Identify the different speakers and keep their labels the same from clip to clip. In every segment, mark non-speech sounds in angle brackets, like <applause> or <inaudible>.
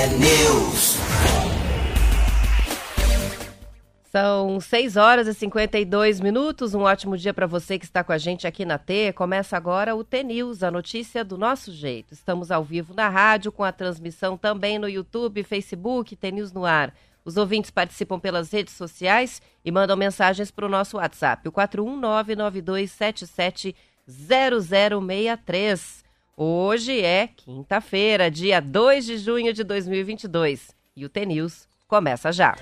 Speaker 1: T-News.
Speaker 2: São 6 horas e 52 minutos. Um ótimo dia para você que está com a gente aqui na T. Começa agora o T-News, a notícia do nosso jeito. Estamos ao vivo na rádio, com a transmissão também no YouTube, Facebook, T-News no ar. Os ouvintes participam pelas redes sociais e mandam mensagens para o nosso WhatsApp, o 41992770063. Hoje é quinta-feira, dia 2 de junho de 2022 e o T-News começa já.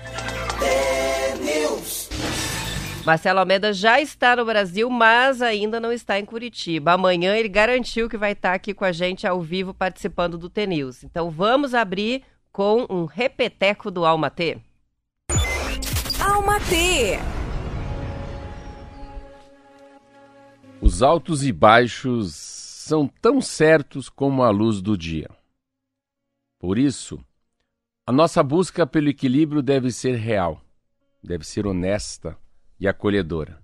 Speaker 2: Marcelo Almeida já está no Brasil, mas ainda não está em Curitiba. Amanhã ele garantiu que vai estar aqui com a gente ao vivo participando do T-News. Então vamos abrir com um repeteco do Alma T.
Speaker 3: Alma T.
Speaker 4: Os altos e baixos são tão certos como a luz do dia. Por isso, a nossa busca pelo equilíbrio deve ser real, deve ser honesta e acolhedora.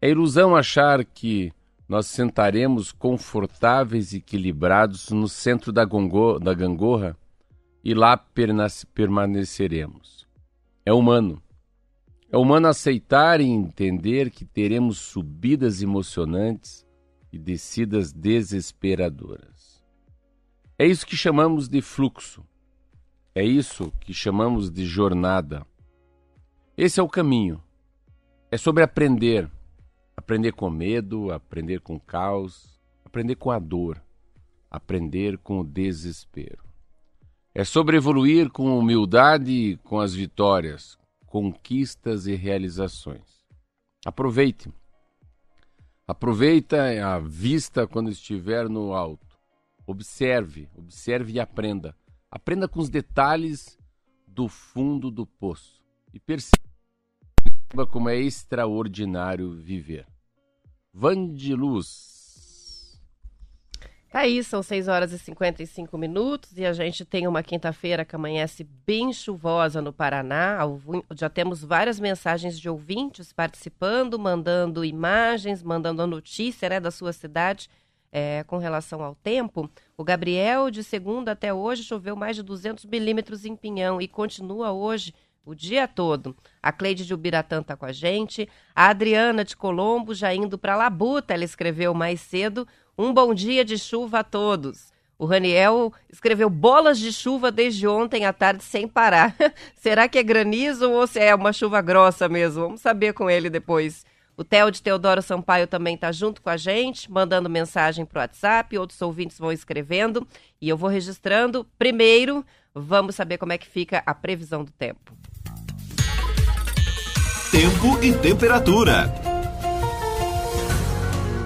Speaker 4: É ilusão achar que nós sentaremos confortáveis e equilibrados no centro da, gongo, da gangorra e lá permaneceremos. É humano. É humano aceitar e entender que teremos subidas emocionantes e descidas desesperadoras. É isso que chamamos de fluxo. É isso que chamamos de jornada. Esse é o caminho é sobre aprender. Aprender com medo, aprender com caos, aprender com a dor, aprender com o desespero. É sobre evoluir com humildade, com as vitórias, conquistas e realizações. Aproveite. Aproveita a vista quando estiver no alto. Observe, observe e aprenda. Aprenda com os detalhes do fundo do poço e perceba como é extraordinário viver. Vandiluz.
Speaker 2: Tá aí, são 6 horas e 55 minutos e a gente tem uma quinta-feira que amanhece bem chuvosa no Paraná. Já temos várias mensagens de ouvintes participando, mandando imagens, mandando a notícia né, da sua cidade é, com relação ao tempo. O Gabriel, de segunda até hoje, choveu mais de 200 milímetros em Pinhão e continua hoje o dia todo. A Cleide de Ubiratã está com a gente. A Adriana de Colombo já indo para Labuta, ela escreveu mais cedo. Um bom dia de chuva a todos. O Raniel escreveu bolas de chuva desde ontem à tarde sem parar. <laughs> Será que é granizo ou se é uma chuva grossa mesmo? Vamos saber com ele depois. O Theo de Teodoro Sampaio também está junto com a gente, mandando mensagem para o WhatsApp, outros ouvintes vão escrevendo e eu vou registrando. Primeiro, vamos saber como é que fica a previsão do tempo
Speaker 1: tempo e temperatura.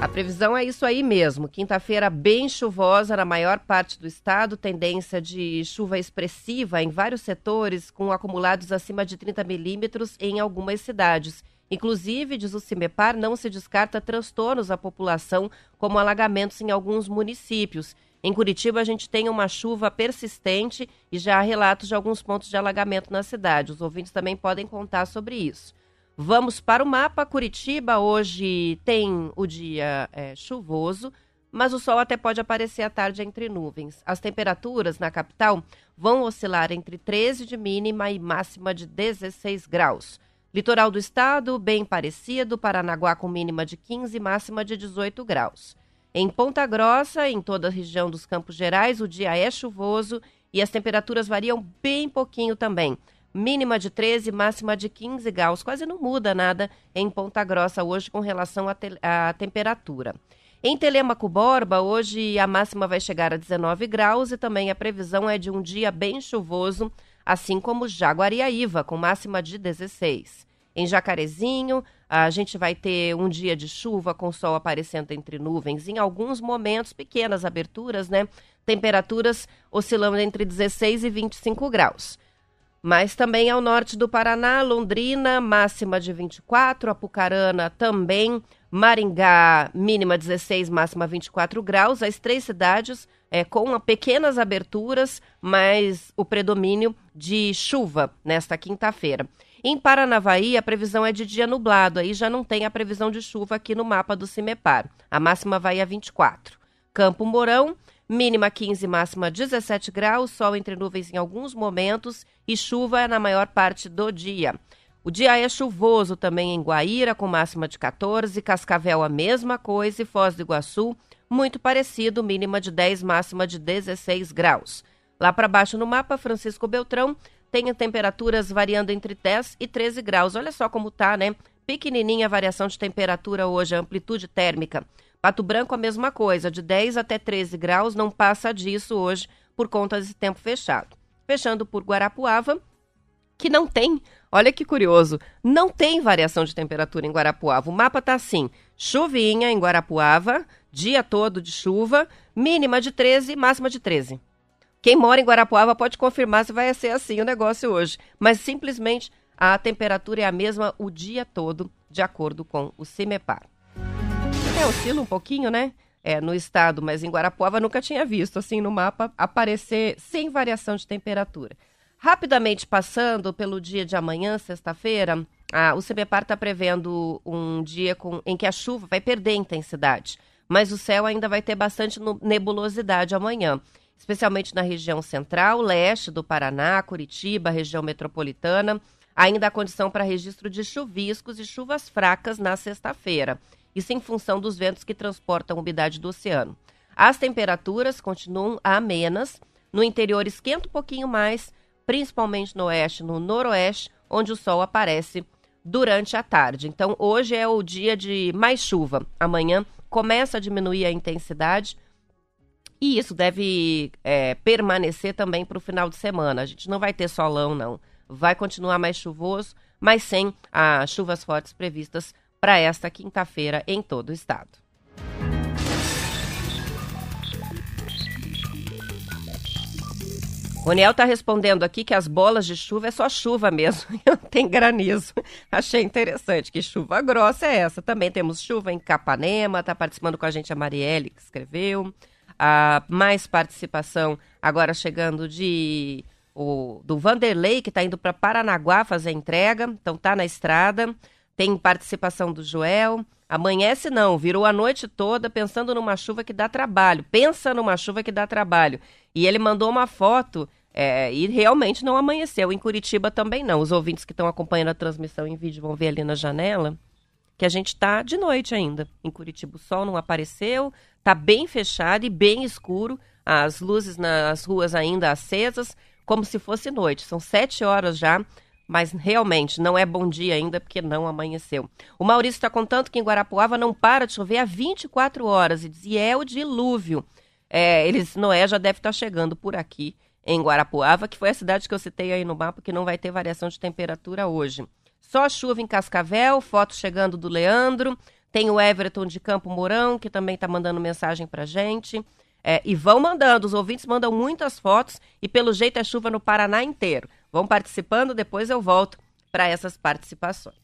Speaker 2: A previsão é isso aí mesmo. Quinta-feira bem chuvosa na maior parte do estado, tendência de chuva expressiva em vários setores, com acumulados acima de 30 milímetros em algumas cidades. Inclusive, diz o CIMEPAR, não se descarta transtornos à população, como alagamentos em alguns municípios. Em Curitiba, a gente tem uma chuva persistente e já há relatos de alguns pontos de alagamento na cidade. Os ouvintes também podem contar sobre isso. Vamos para o mapa. Curitiba hoje tem o dia é, chuvoso, mas o sol até pode aparecer à tarde entre nuvens. As temperaturas na capital vão oscilar entre 13 de mínima e máxima de 16 graus. Litoral do estado, bem parecido, Paranaguá com mínima de 15 e máxima de 18 graus. Em Ponta Grossa, em toda a região dos Campos Gerais, o dia é chuvoso e as temperaturas variam bem pouquinho também mínima de 13, máxima de 15 graus. Quase não muda nada em Ponta Grossa hoje com relação à, te à temperatura. Em Telemaco Borba, hoje a máxima vai chegar a 19 graus e também a previsão é de um dia bem chuvoso, assim como Jaguariaíva, com máxima de 16. Em Jacarezinho, a gente vai ter um dia de chuva com sol aparecendo entre nuvens, em alguns momentos, pequenas aberturas, né? Temperaturas oscilando entre 16 e 25 graus. Mas também ao norte do Paraná, Londrina, máxima de 24, Apucarana também, Maringá, mínima 16, máxima 24 graus. As três cidades é, com pequenas aberturas, mas o predomínio de chuva nesta quinta-feira. Em Paranavaí, a previsão é de dia nublado, aí já não tem a previsão de chuva aqui no mapa do CIMEPAR. A máxima vai a 24. Campo Mourão, Mínima 15, máxima 17 graus, sol entre nuvens em alguns momentos e chuva na maior parte do dia. O dia é chuvoso também em Guaíra, com máxima de 14, Cascavel a mesma coisa e Foz do Iguaçu, muito parecido, mínima de 10, máxima de 16 graus. Lá para baixo no mapa, Francisco Beltrão tem temperaturas variando entre 10 e 13 graus. Olha só como tá, né? Pequenininha a variação de temperatura hoje, a amplitude térmica. Pato Branco a mesma coisa, de 10 até 13 graus, não passa disso hoje por conta desse tempo fechado. Fechando por Guarapuava, que não tem, olha que curioso, não tem variação de temperatura em Guarapuava. O mapa tá assim: chuvinha em Guarapuava, dia todo de chuva, mínima de 13, máxima de 13. Quem mora em Guarapuava pode confirmar se vai ser assim o negócio hoje, mas simplesmente a temperatura é a mesma o dia todo, de acordo com o CIMEPAR. É, oscila um pouquinho, né? É, no estado, mas em Guarapuava nunca tinha visto assim no mapa aparecer sem variação de temperatura. Rapidamente passando pelo dia de amanhã, sexta-feira, o CBPAR está prevendo um dia com, em que a chuva vai perder intensidade, mas o céu ainda vai ter bastante nebulosidade amanhã, especialmente na região central, leste do Paraná, Curitiba, região metropolitana. Ainda há condição para registro de chuviscos e chuvas fracas na sexta-feira, isso em função dos ventos que transportam umidade do oceano. As temperaturas continuam amenas, no interior esquenta um pouquinho mais, principalmente no oeste, no noroeste, onde o sol aparece durante a tarde. Então, hoje é o dia de mais chuva. Amanhã começa a diminuir a intensidade e isso deve é, permanecer também para o final de semana. A gente não vai ter solão, não. Vai continuar mais chuvoso, mas sem as chuvas fortes previstas para esta quinta-feira em todo o estado. Roniel está respondendo aqui que as bolas de chuva é só chuva mesmo, <laughs> não tem granizo. Achei interessante que chuva grossa é essa. Também temos chuva em Capanema, está participando com a gente a Marielle, que escreveu. Ah, mais participação agora chegando de o, do Vanderlei, que está indo para Paranaguá fazer entrega, então tá na estrada. Tem participação do Joel. Amanhece não, virou a noite toda pensando numa chuva que dá trabalho. Pensa numa chuva que dá trabalho. E ele mandou uma foto é, e realmente não amanheceu. Em Curitiba também não. Os ouvintes que estão acompanhando a transmissão em vídeo vão ver ali na janela que a gente está de noite ainda. Em Curitiba o sol não apareceu, está bem fechado e bem escuro. As luzes nas ruas ainda acesas, como se fosse noite. São sete horas já, mas realmente não é bom dia ainda porque não amanheceu. O Maurício está contando que em Guarapuava não para de chover há 24 horas e dizia é o dilúvio. É, eles, Noé já deve estar tá chegando por aqui em Guarapuava, que foi a cidade que eu citei aí no mapa, que não vai ter variação de temperatura hoje. Só chuva em Cascavel, foto chegando do Leandro. Tem o Everton de Campo Mourão, que também está mandando mensagem para gente. É, e vão mandando, os ouvintes mandam muitas fotos e pelo jeito é chuva no Paraná inteiro. Vão participando, depois eu volto para essas participações.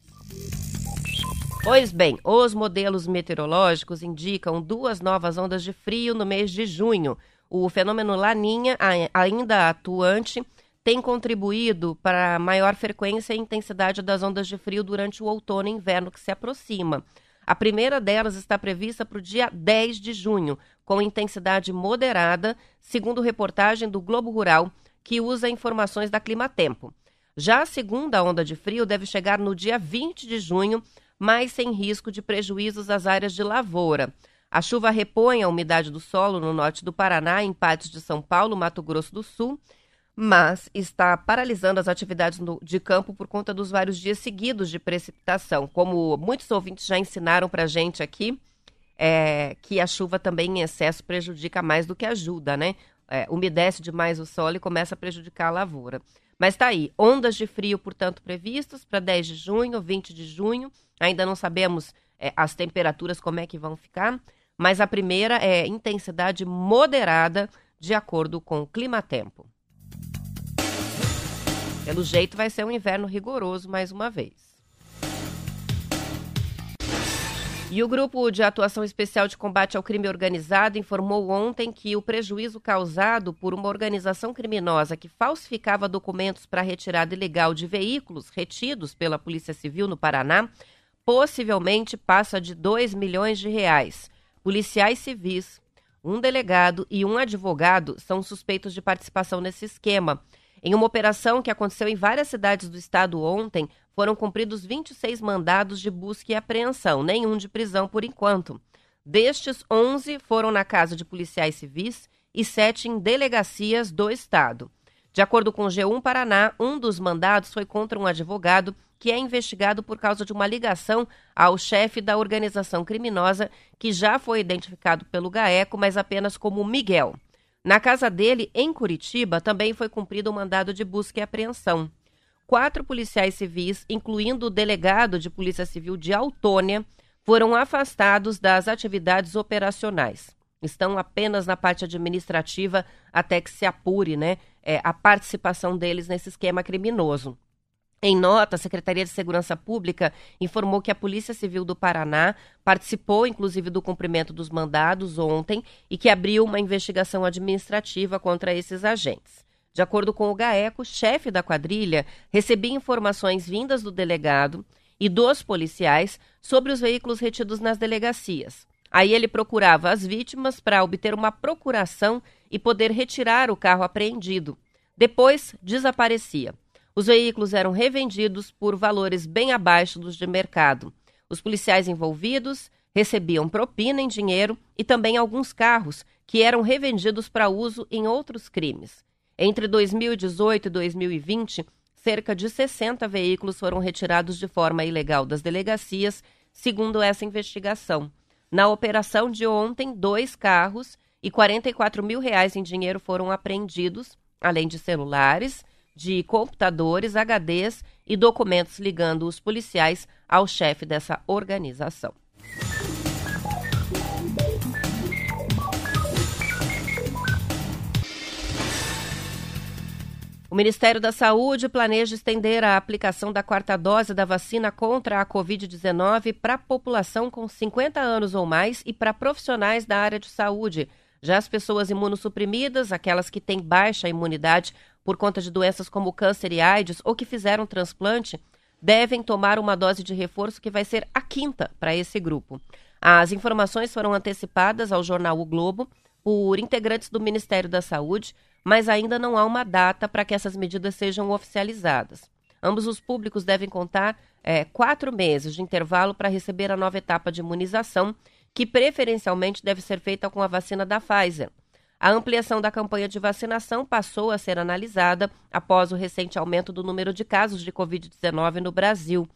Speaker 2: Pois bem, os modelos meteorológicos indicam duas novas ondas de frio no mês de junho. O fenômeno Laninha, ainda atuante, tem contribuído para a maior frequência e intensidade das ondas de frio durante o outono e inverno que se aproxima. A primeira delas está prevista para o dia 10 de junho, com intensidade moderada, segundo reportagem do Globo Rural, que usa informações da Climatempo. Já a segunda onda de frio deve chegar no dia 20 de junho, mas sem risco de prejuízos às áreas de lavoura. A chuva repõe a umidade do solo no norte do Paraná, em partes de São Paulo, Mato Grosso do Sul, mas está paralisando as atividades no, de campo por conta dos vários dias seguidos de precipitação. Como muitos ouvintes já ensinaram para a gente aqui, é, que a chuva também em excesso prejudica mais do que ajuda, né? É, umedece demais o solo e começa a prejudicar a lavoura. Mas está aí, ondas de frio, portanto, previstas para 10 de junho, 20 de junho. Ainda não sabemos é, as temperaturas como é que vão ficar, mas a primeira é intensidade moderada, de acordo com o clima-tempo. Pelo jeito, vai ser um inverno rigoroso mais uma vez. E o Grupo de Atuação Especial de Combate ao Crime Organizado informou ontem que o prejuízo causado por uma organização criminosa que falsificava documentos para retirada ilegal de veículos retidos pela Polícia Civil no Paraná possivelmente passa de 2 milhões de reais. Policiais civis, um delegado e um advogado são suspeitos de participação nesse esquema. Em uma operação que aconteceu em várias cidades do estado ontem, foram cumpridos 26 mandados de busca e apreensão, nenhum de prisão por enquanto. Destes, 11 foram na casa de policiais civis e 7 em delegacias do estado. De acordo com o G1 Paraná, um dos mandados foi contra um advogado que é investigado por causa de uma ligação ao chefe da organização criminosa que já foi identificado pelo GAECO, mas apenas como Miguel. Na casa dele, em Curitiba, também foi cumprido o um mandado de busca e apreensão. Quatro policiais civis, incluindo o delegado de Polícia Civil de Autônia, foram afastados das atividades operacionais. Estão apenas na parte administrativa até que se apure né, é, a participação deles nesse esquema criminoso. Em nota, a Secretaria de Segurança Pública informou que a Polícia Civil do Paraná participou, inclusive, do cumprimento dos mandados ontem e que abriu uma investigação administrativa contra esses agentes. De acordo com o GAECO, chefe da quadrilha recebia informações vindas do delegado e dos policiais sobre os veículos retidos nas delegacias. Aí ele procurava as vítimas para obter uma procuração e poder retirar o carro apreendido. Depois, desaparecia. Os veículos eram revendidos por valores bem abaixo dos de mercado. Os policiais envolvidos recebiam propina em dinheiro e também alguns carros que eram revendidos para uso em outros crimes. Entre 2018 e 2020, cerca de 60 veículos foram retirados de forma ilegal das delegacias, segundo essa investigação. Na operação de ontem, dois carros e 44 mil reais em dinheiro foram apreendidos, além de celulares, de computadores, HDs e documentos ligando os policiais ao chefe dessa organização. O Ministério da Saúde planeja estender a aplicação da quarta dose da vacina contra a Covid-19 para a população com 50 anos ou mais e para profissionais da área de saúde. Já as pessoas imunossuprimidas, aquelas que têm baixa imunidade, por conta de doenças como câncer e AIDS ou que fizeram transplante devem tomar uma dose de reforço que vai ser a quinta para esse grupo. As informações foram antecipadas ao jornal O Globo por integrantes do Ministério da Saúde, mas ainda não há uma data para que essas medidas sejam oficializadas. Ambos os públicos devem contar é, quatro meses de intervalo para receber a nova etapa de imunização, que preferencialmente deve ser feita com a vacina da Pfizer. A ampliação da campanha de vacinação passou a ser analisada após o recente aumento do número de casos de Covid-19 no Brasil.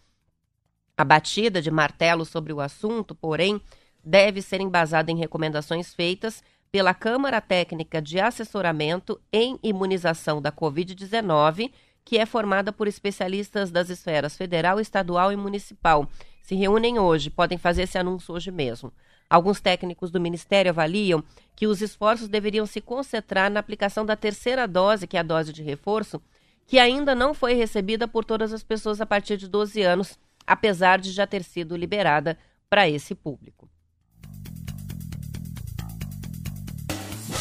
Speaker 2: A batida de martelo sobre o assunto, porém, deve ser embasada em recomendações feitas pela Câmara Técnica de Assessoramento em Imunização da Covid-19, que é formada por especialistas das esferas federal, estadual e municipal. Se reúnem hoje, podem fazer esse anúncio hoje mesmo. Alguns técnicos do Ministério avaliam que os esforços deveriam se concentrar na aplicação da terceira dose, que é a dose de reforço, que ainda não foi recebida por todas as pessoas a partir de 12 anos, apesar de já ter sido liberada para esse público.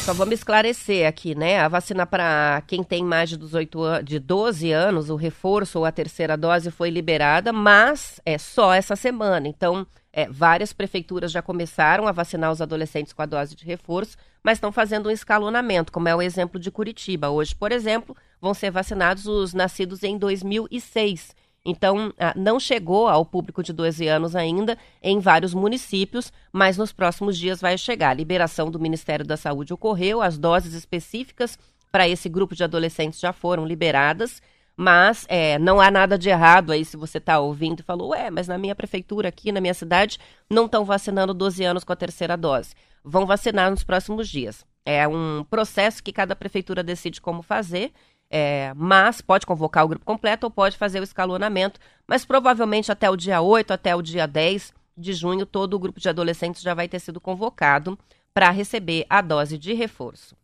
Speaker 2: Só vamos esclarecer aqui, né? A vacina para quem tem mais de, 18 de 12 anos, o reforço ou a terceira dose foi liberada, mas é só essa semana. Então, é, várias prefeituras já começaram a vacinar os adolescentes com a dose de reforço, mas estão fazendo um escalonamento, como é o exemplo de Curitiba. Hoje, por exemplo, vão ser vacinados os nascidos em 2006. Então, ah, não chegou ao público de 12 anos ainda em vários municípios, mas nos próximos dias vai chegar. A liberação do Ministério da Saúde ocorreu, as doses específicas para esse grupo de adolescentes já foram liberadas. Mas é, não há nada de errado aí se você está ouvindo e falou, ué, mas na minha prefeitura aqui, na minha cidade, não estão vacinando 12 anos com a terceira dose. Vão vacinar nos próximos dias. É um processo que cada prefeitura decide como fazer, é, mas pode convocar o grupo completo ou pode fazer o escalonamento, mas provavelmente até o dia 8, até o dia 10 de junho, todo o grupo de adolescentes já vai ter sido convocado para receber a dose de reforço.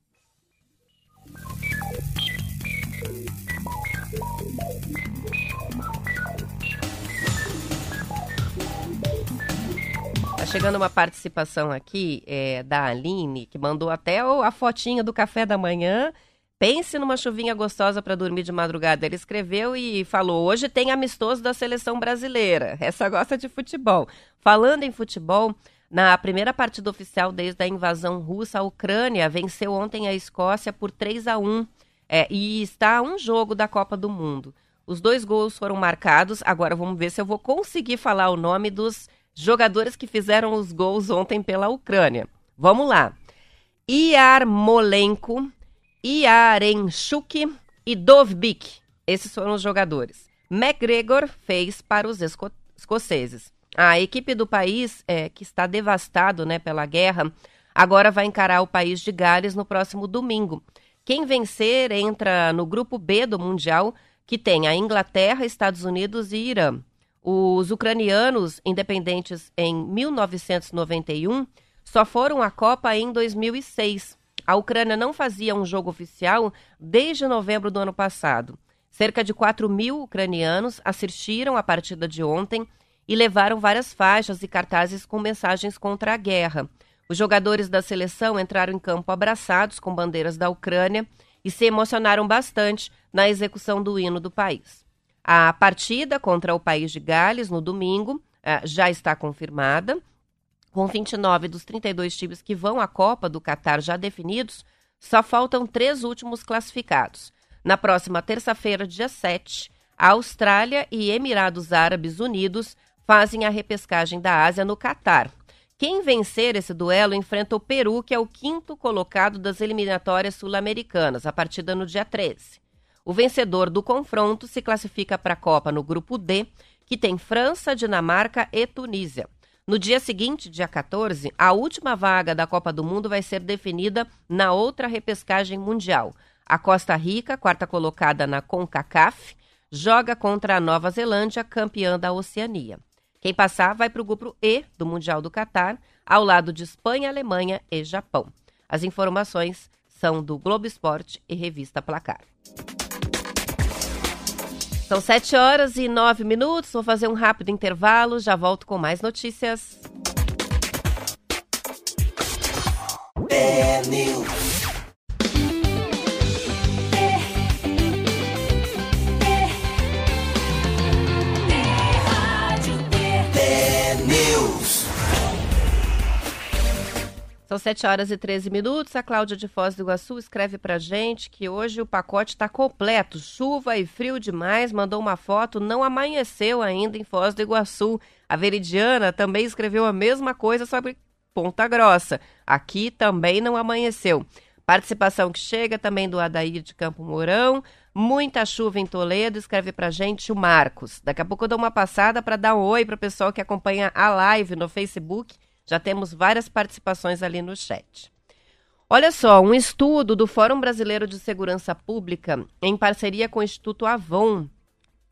Speaker 2: Tá chegando uma participação aqui é, da Aline, que mandou até a fotinha do café da manhã. Pense numa chuvinha gostosa para dormir de madrugada. Ele escreveu e falou: hoje tem amistoso da seleção brasileira. <laughs> Essa gosta de futebol. Falando em futebol, Na primeira partida oficial desde a invasão russa, a Ucrânia venceu ontem a Escócia por 3 a 1 é, e está a um jogo da Copa do Mundo. Os dois gols foram marcados. Agora vamos ver se eu vou conseguir falar o nome dos jogadores que fizeram os gols ontem pela Ucrânia. Vamos lá. Yarmolenko, Yarenchuk e Dovbik. Esses foram os jogadores. McGregor fez para os esco escoceses. A equipe do país, é, que está devastado né, pela guerra, agora vai encarar o país de Gales no próximo domingo. Quem vencer entra no grupo B do Mundial, que tem a Inglaterra, Estados Unidos e Irã. Os ucranianos, independentes em 1991, só foram à Copa em 2006. A Ucrânia não fazia um jogo oficial desde novembro do ano passado. Cerca de 4 mil ucranianos assistiram à partida de ontem e levaram várias faixas e cartazes com mensagens contra a guerra. Os jogadores da seleção entraram em campo abraçados com bandeiras da Ucrânia e se emocionaram bastante na execução do hino do país. A partida contra o país de Gales no domingo eh, já está confirmada. Com 29 dos 32 times que vão à Copa do Catar já definidos, só faltam três últimos classificados. Na próxima terça-feira, dia 7, a Austrália e Emirados Árabes Unidos fazem a repescagem da Ásia no Catar. Quem vencer esse duelo enfrenta o Peru, que é o quinto colocado das eliminatórias sul-americanas, a partida no dia 13. O vencedor do confronto se classifica para a Copa no grupo D, que tem França, Dinamarca e Tunísia. No dia seguinte, dia 14, a última vaga da Copa do Mundo vai ser definida na outra repescagem mundial. A Costa Rica, quarta colocada na CONCACAF, joga contra a Nova Zelândia, campeã da Oceania. Quem passar vai para o grupo E do Mundial do Catar, ao lado de Espanha, Alemanha e Japão. As informações são do Globo Esporte e Revista Placar. São sete horas e nove minutos. Vou fazer um rápido intervalo. Já volto com mais notícias.
Speaker 1: É
Speaker 2: São 7 horas e 13 minutos. A Cláudia de Foz do Iguaçu escreve pra gente que hoje o pacote está completo. Chuva e frio demais. Mandou uma foto. Não amanheceu ainda em Foz do Iguaçu. A Veridiana também escreveu a mesma coisa sobre Ponta Grossa. Aqui também não amanheceu. Participação que chega também do Adair de Campo Mourão. Muita chuva em Toledo, escreve pra gente o Marcos. Daqui a pouco eu dou uma passada para dar um oi pro pessoal que acompanha a live no Facebook já temos várias participações ali no chat. Olha só, um estudo do Fórum Brasileiro de Segurança Pública, em parceria com o Instituto Avon,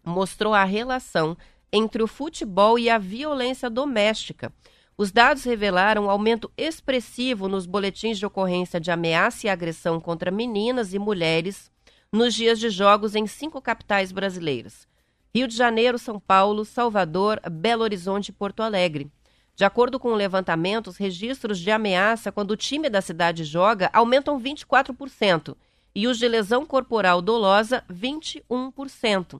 Speaker 2: mostrou a relação entre o futebol e a violência doméstica. Os dados revelaram um aumento expressivo nos boletins de ocorrência de ameaça e agressão contra meninas e mulheres nos dias de jogos em cinco capitais brasileiras: Rio de Janeiro, São Paulo, Salvador, Belo Horizonte e Porto Alegre. De acordo com o levantamento, os registros de ameaça quando o time da cidade joga aumentam 24% e os de lesão corporal dolosa 21%.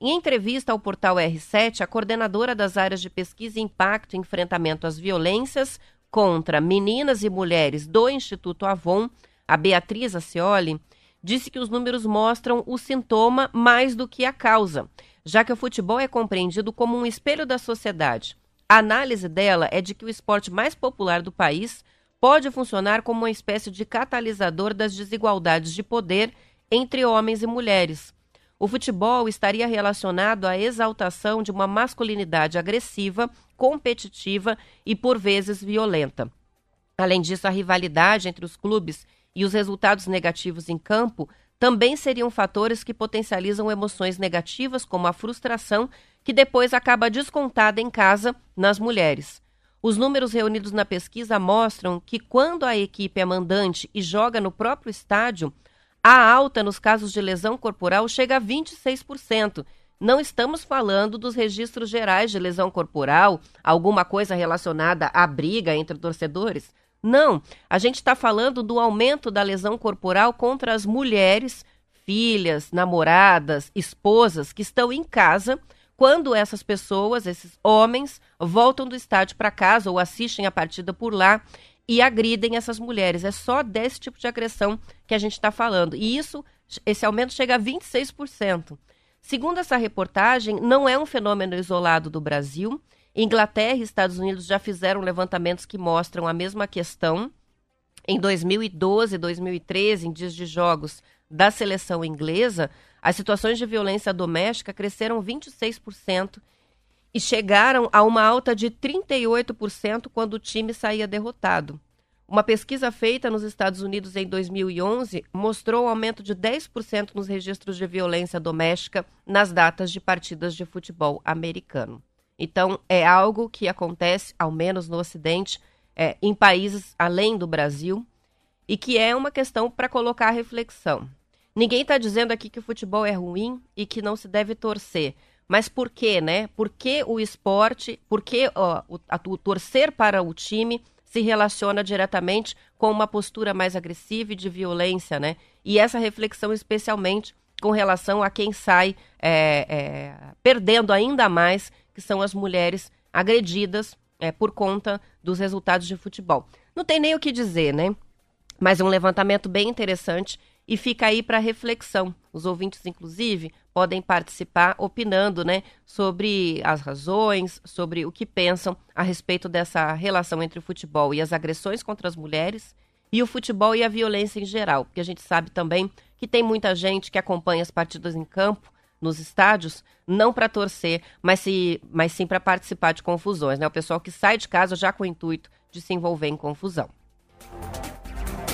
Speaker 2: Em entrevista ao portal R7, a coordenadora das áreas de pesquisa e impacto e enfrentamento às violências contra meninas e mulheres do Instituto Avon, a Beatriz Acioli, disse que os números mostram o sintoma mais do que a causa, já que o futebol é compreendido como um espelho da sociedade. A análise dela é de que o esporte mais popular do país pode funcionar como uma espécie de catalisador das desigualdades de poder entre homens e mulheres. O futebol estaria relacionado à exaltação de uma masculinidade agressiva, competitiva e por vezes violenta. Além disso, a rivalidade entre os clubes e os resultados negativos em campo também seriam fatores que potencializam emoções negativas, como a frustração, que depois acaba descontada em casa nas mulheres. Os números reunidos na pesquisa mostram que quando a equipe é mandante e joga no próprio estádio, a alta nos casos de lesão corporal chega a 26%. Não estamos falando dos registros gerais de lesão corporal, alguma coisa relacionada à briga entre torcedores. Não, a gente está falando do aumento da lesão corporal contra as mulheres, filhas, namoradas, esposas que estão em casa quando essas pessoas, esses homens, voltam do estádio para casa ou assistem a partida por lá e agridem essas mulheres. É só desse tipo de agressão que a gente está falando. E isso, esse aumento chega a 26%. Segundo essa reportagem, não é um fenômeno isolado do Brasil. Inglaterra e Estados Unidos já fizeram levantamentos que mostram a mesma questão. Em 2012 e 2013, em dias de jogos da seleção inglesa, as situações de violência doméstica cresceram 26% e chegaram a uma alta de 38% quando o time saía derrotado. Uma pesquisa feita nos Estados Unidos em 2011 mostrou um aumento de 10% nos registros de violência doméstica nas datas de partidas de futebol americano. Então, é algo que acontece, ao menos no Ocidente, é, em países além do Brasil, e que é uma questão para colocar a reflexão. Ninguém está dizendo aqui que o futebol é ruim e que não se deve torcer. Mas por quê, né? Por que o esporte, por que ó, o, o torcer para o time se relaciona diretamente com uma postura mais agressiva e de violência, né? E essa reflexão especialmente com relação a quem sai é, é, perdendo ainda mais, que são as mulheres agredidas é, por conta dos resultados de futebol. Não tem nem o que dizer, né? Mas é um levantamento bem interessante e fica aí para reflexão. Os ouvintes, inclusive, podem participar opinando né, sobre as razões, sobre o que pensam a respeito dessa relação entre o futebol e as agressões contra as mulheres e o futebol e a violência em geral. Porque a gente sabe também que tem muita gente que acompanha as partidas em campo, nos estádios, não para torcer, mas, se, mas sim para participar de confusões. Né? O pessoal que sai de casa já com o intuito de se envolver em confusão.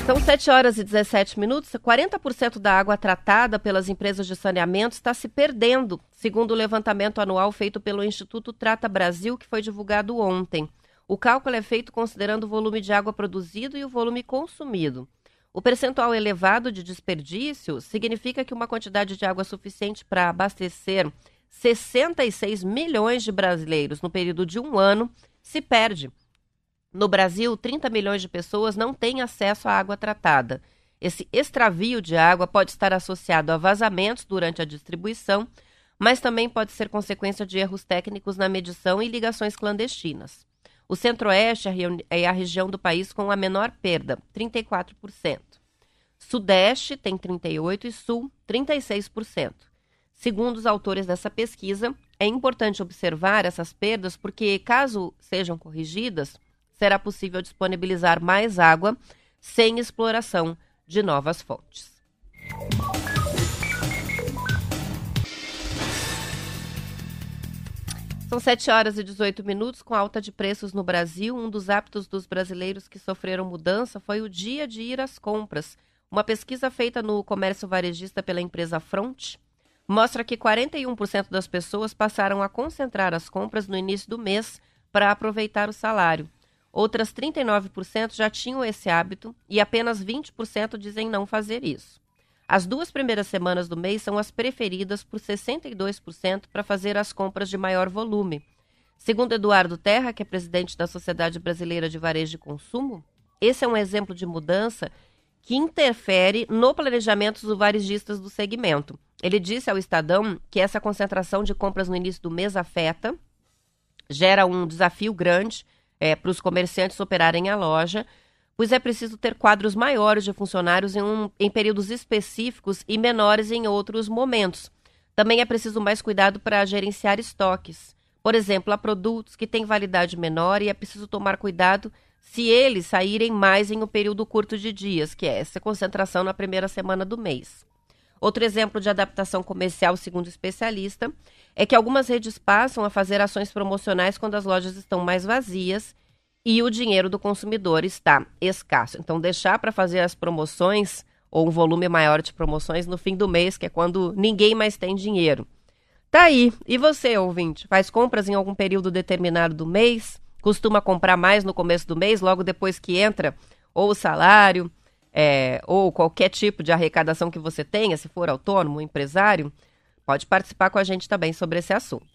Speaker 2: São 7 horas e 17 minutos. 40% da água tratada pelas empresas de saneamento está se perdendo, segundo o levantamento anual feito pelo Instituto Trata Brasil, que foi divulgado ontem. O cálculo é feito considerando o volume de água produzido e o volume consumido. O percentual elevado de desperdício significa que uma quantidade de água suficiente para abastecer 66 milhões de brasileiros no período de um ano se perde no Brasil, 30 milhões de pessoas não têm acesso à água tratada. Esse extravio de água pode estar associado a vazamentos durante a distribuição, mas também pode ser consequência de erros técnicos na medição e ligações clandestinas. O Centro-Oeste é a região do país com a menor perda, 34%. Sudeste tem 38% e Sul, 36%. Segundo os autores dessa pesquisa, é importante observar essas perdas porque, caso sejam corrigidas, será possível disponibilizar mais água sem exploração de novas fontes. São 7 horas e 18 minutos. Com alta de preços no Brasil, um dos hábitos dos brasileiros que sofreram mudança foi o dia de ir às compras. Uma pesquisa feita no comércio varejista pela empresa Front mostra que 41% das pessoas passaram a concentrar as compras no início do mês para aproveitar o salário. Outras 39% já tinham esse hábito e apenas 20% dizem não fazer isso. As duas primeiras semanas do mês são as preferidas por 62% para fazer as compras de maior volume. Segundo Eduardo Terra, que é presidente da Sociedade Brasileira de Varejo de Consumo, esse é um exemplo de mudança que interfere no planejamento dos varejistas do segmento. Ele disse ao Estadão que essa concentração de compras no início do mês afeta, gera um desafio grande é, para os comerciantes operarem a loja, pois é preciso ter quadros maiores de funcionários em, um, em períodos específicos e menores em outros momentos. Também é preciso mais cuidado para gerenciar estoques. Por exemplo, há produtos que têm validade menor e é preciso tomar cuidado se eles saírem mais em um período curto de dias, que é essa concentração na primeira semana do mês. Outro exemplo de adaptação comercial, segundo especialista, é que algumas redes passam a fazer ações promocionais quando as lojas estão mais vazias e o dinheiro do consumidor está escasso. Então, deixar para fazer as promoções ou um volume maior de promoções no fim do mês, que é quando ninguém mais tem dinheiro. Tá aí. E você, ouvinte, faz compras em algum período determinado do mês? Costuma comprar mais no começo do mês, logo depois que entra ou o salário, é, ou qualquer tipo de arrecadação que você tenha, se for autônomo, empresário, pode participar com a gente também sobre esse assunto.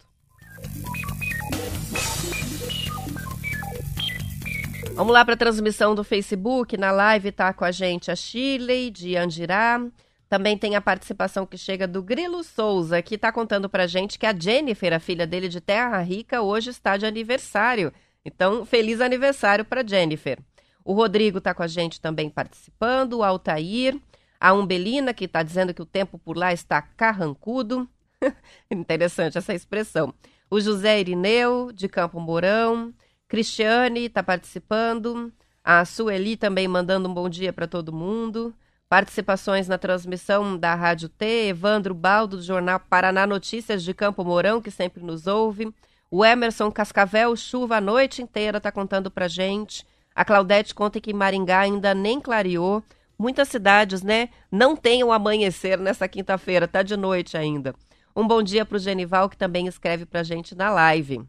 Speaker 2: Vamos lá para a transmissão do Facebook. Na live está com a gente a Shirley de Andirá, Também tem a participação que chega do Grilo Souza, que está contando pra gente que a Jennifer, a filha dele de Terra Rica, hoje está de aniversário. Então, feliz aniversário para Jennifer. O Rodrigo está com a gente também participando, o Altair, a Umbelina, que está dizendo que o tempo por lá está carrancudo. <laughs> Interessante essa expressão. O José Irineu, de Campo Mourão. Cristiane está participando. A Sueli também mandando um bom dia para todo mundo. Participações na transmissão da Rádio T, Evandro Baldo, do jornal Paraná Notícias de Campo Mourão, que sempre nos ouve. O Emerson Cascavel, chuva a noite inteira, está contando pra gente. A Claudete conta que Maringá ainda nem clareou. Muitas cidades, né, não tem o amanhecer nessa quinta-feira, tá de noite ainda. Um bom dia para o Genival, que também escreve pra gente na live.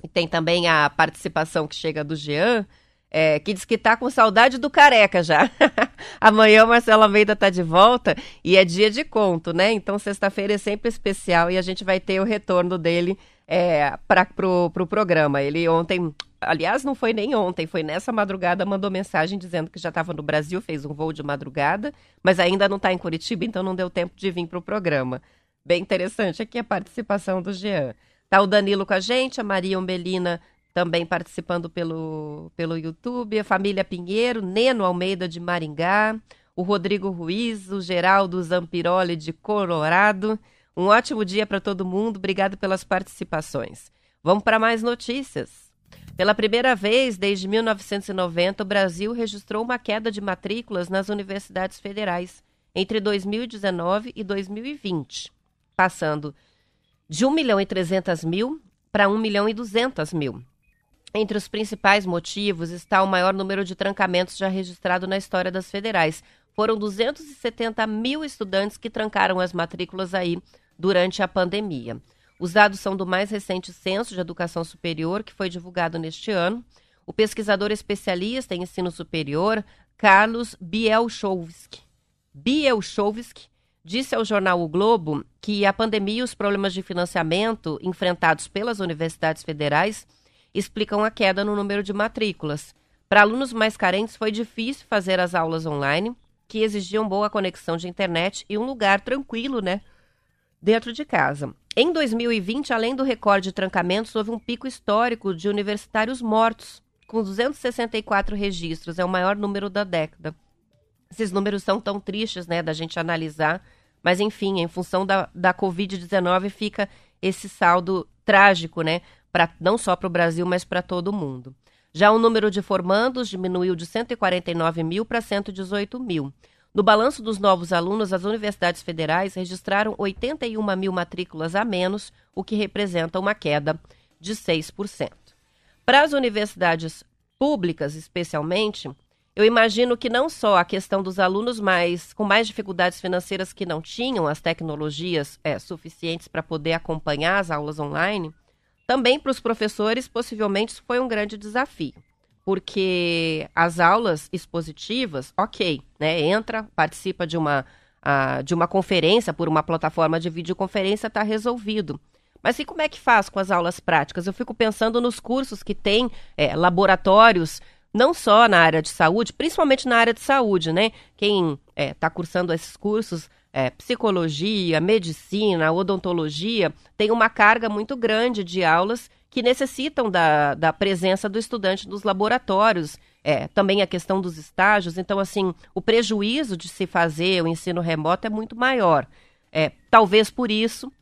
Speaker 2: E tem também a participação que chega do Jean, é, que diz que tá com saudade do careca já. <laughs> Amanhã o Marcelo Almeida tá de volta e é dia de conto, né? Então sexta-feira é sempre especial e a gente vai ter o retorno dele é, para pro, pro programa. Ele ontem, aliás, não foi nem ontem, foi nessa madrugada, mandou mensagem dizendo que já estava no Brasil, fez um voo de madrugada, mas ainda não está em Curitiba, então não deu tempo de vir para o programa. Bem interessante aqui a participação do Jean. Tá o Danilo com a gente, a Maria Umbelina também participando pelo, pelo YouTube, a família Pinheiro, Neno Almeida de Maringá, o Rodrigo Ruiz, o Geraldo Zampiroli de Colorado. Um ótimo dia para todo mundo, obrigado pelas participações. Vamos para mais notícias. Pela primeira vez desde 1990, o Brasil registrou uma queda de matrículas nas universidades federais entre 2019 e 2020, passando de 1 milhão e 300 mil para 1 milhão e 200 mil. Entre os principais motivos está o maior número de trancamentos já registrado na história das federais. Foram 270 mil estudantes que trancaram as matrículas aí durante a pandemia. Os dados são do mais recente censo de educação superior, que foi divulgado neste ano. O pesquisador especialista em ensino superior, Carlos Bielchowski, Bielchowski disse ao jornal O Globo que a pandemia e os problemas de financiamento enfrentados pelas universidades federais explicam a queda no número de matrículas. Para alunos mais carentes, foi difícil fazer as aulas online, que exigiam boa conexão de internet e um lugar tranquilo, né? Dentro de casa. Em 2020, além do recorde de trancamentos, houve um pico histórico de universitários mortos, com 264 registros, é o maior número da década. Esses números são tão tristes, né, da gente analisar, mas enfim, em função da, da Covid-19 fica esse saldo trágico, né, pra, não só para o Brasil, mas para todo mundo. Já o número de formandos diminuiu de 149 mil para 118 mil. No balanço dos novos alunos, as universidades federais registraram 81 mil matrículas a menos, o que representa uma queda de 6%. Para as universidades públicas, especialmente, eu imagino que não só a questão dos alunos mais com mais dificuldades financeiras que não tinham as tecnologias é, suficientes para poder acompanhar as aulas online, também para os professores, possivelmente, isso foi um grande desafio. Porque as aulas expositivas, ok, né? Entra, participa de uma, de uma conferência por uma plataforma de videoconferência, está resolvido. Mas e como é que faz com as aulas práticas? Eu fico pensando nos cursos que tem é, laboratórios, não só na área de saúde, principalmente na área de saúde, né? Quem está é, tá cursando esses cursos é, psicologia, medicina, odontologia, tem uma carga muito grande de aulas que necessitam da, da presença do estudante nos laboratórios. É, também a questão dos estágios. Então, assim, o prejuízo de se fazer o ensino remoto é muito maior. É, talvez por isso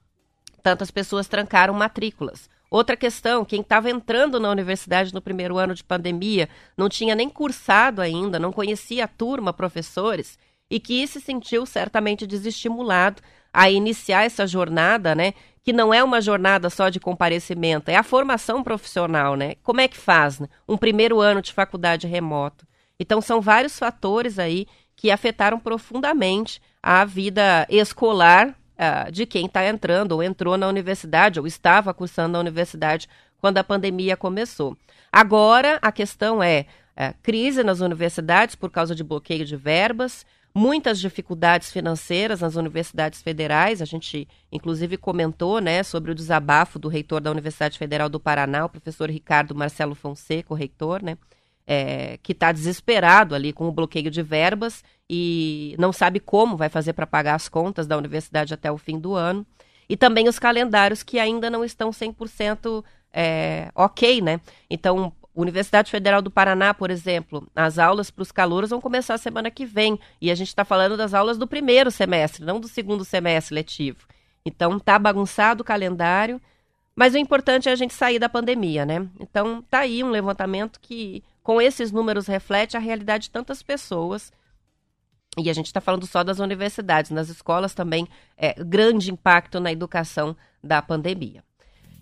Speaker 2: tantas pessoas trancaram matrículas. Outra questão, quem estava entrando na universidade no primeiro ano de pandemia, não tinha nem cursado ainda, não conhecia a turma, professores, e que se sentiu certamente desestimulado a iniciar essa jornada, né? Que não é uma jornada só de comparecimento, é a formação profissional, né? Como é que faz né? um primeiro ano de faculdade remoto? Então são vários fatores aí que afetaram profundamente a vida escolar uh, de quem está entrando ou entrou na universidade ou estava cursando na universidade quando a pandemia começou. Agora a questão é, é crise nas universidades por causa de bloqueio de verbas, muitas dificuldades financeiras nas universidades federais. A gente, inclusive, comentou né, sobre o desabafo do reitor da Universidade Federal do Paraná, o professor Ricardo Marcelo Fonseca, o reitor, né, é, que está desesperado ali com o bloqueio de verbas e não sabe como vai fazer para pagar as contas da universidade até o fim do ano. E também os calendários que ainda não estão 100% é, ok, né? Então, Universidade Federal do Paraná, por exemplo, as aulas para os calouros vão começar semana que vem. E a gente está falando das aulas do primeiro semestre, não do segundo semestre letivo. Então, tá bagunçado o calendário. Mas o importante é a gente sair da pandemia, né? Então, tá aí um levantamento que, com esses números, reflete a realidade de tantas pessoas. E a gente está falando só das universidades, nas escolas também, é, grande impacto na educação da pandemia.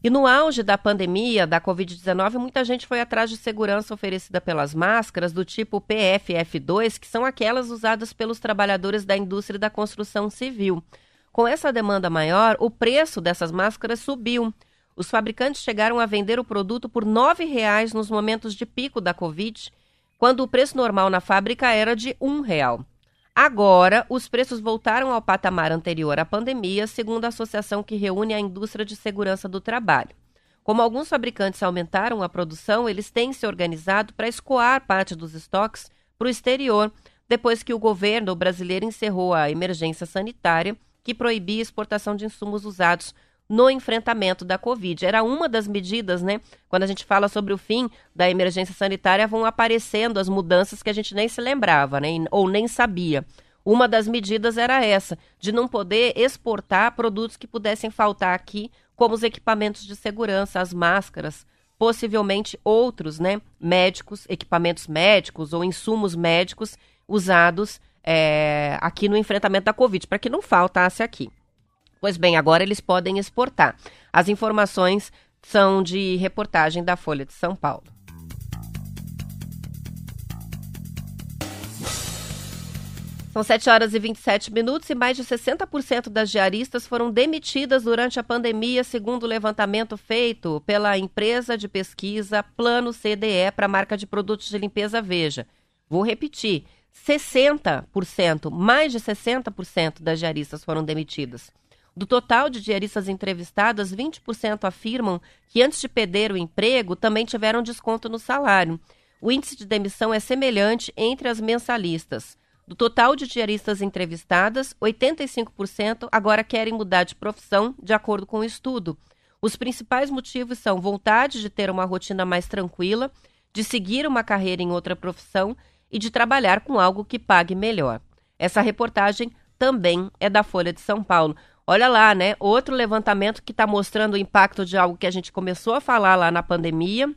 Speaker 2: E no auge da pandemia da Covid-19, muita gente foi atrás de segurança oferecida pelas máscaras do tipo PFF2, que são aquelas usadas pelos trabalhadores da indústria da construção civil. Com essa demanda maior, o preço dessas máscaras subiu. Os fabricantes chegaram a vender o produto por R$ 9,00 nos momentos de pico da Covid, quando o preço normal na fábrica era de R$ 1,00. Agora, os preços voltaram ao patamar anterior à pandemia, segundo a associação que reúne a indústria de segurança do trabalho. Como alguns fabricantes aumentaram a produção, eles têm se organizado para escoar parte dos estoques para o exterior, depois que o governo brasileiro encerrou a emergência sanitária que proibia a exportação de insumos usados no enfrentamento da Covid. Era uma das medidas, né? Quando a gente fala sobre o fim da emergência sanitária, vão aparecendo as mudanças que a gente nem se lembrava, né? Ou nem sabia. Uma das medidas era essa, de não poder exportar produtos que pudessem faltar aqui, como os equipamentos de segurança, as máscaras, possivelmente outros, né? Médicos, equipamentos médicos ou insumos médicos usados é, aqui no enfrentamento da Covid, para que não faltasse aqui. Pois bem, agora eles podem exportar. As informações são de reportagem da Folha de São Paulo. São 7 horas e 27 minutos e mais de 60% das diaristas foram demitidas durante a pandemia, segundo o levantamento feito pela empresa de pesquisa Plano CDE para a marca de produtos de limpeza Veja. Vou repetir: 60%, mais de 60% das diaristas foram demitidas. Do total de diaristas entrevistadas, 20% afirmam que antes de perder o emprego também tiveram desconto no salário. O índice de demissão é semelhante entre as mensalistas. Do total de diaristas entrevistadas, 85% agora querem mudar de profissão, de acordo com o estudo. Os principais motivos são vontade de ter uma rotina mais tranquila, de seguir uma carreira em outra profissão e de trabalhar com algo que pague melhor. Essa reportagem também é da Folha de São Paulo. Olha lá, né? Outro levantamento que está mostrando o impacto de algo que a gente começou a falar lá na pandemia,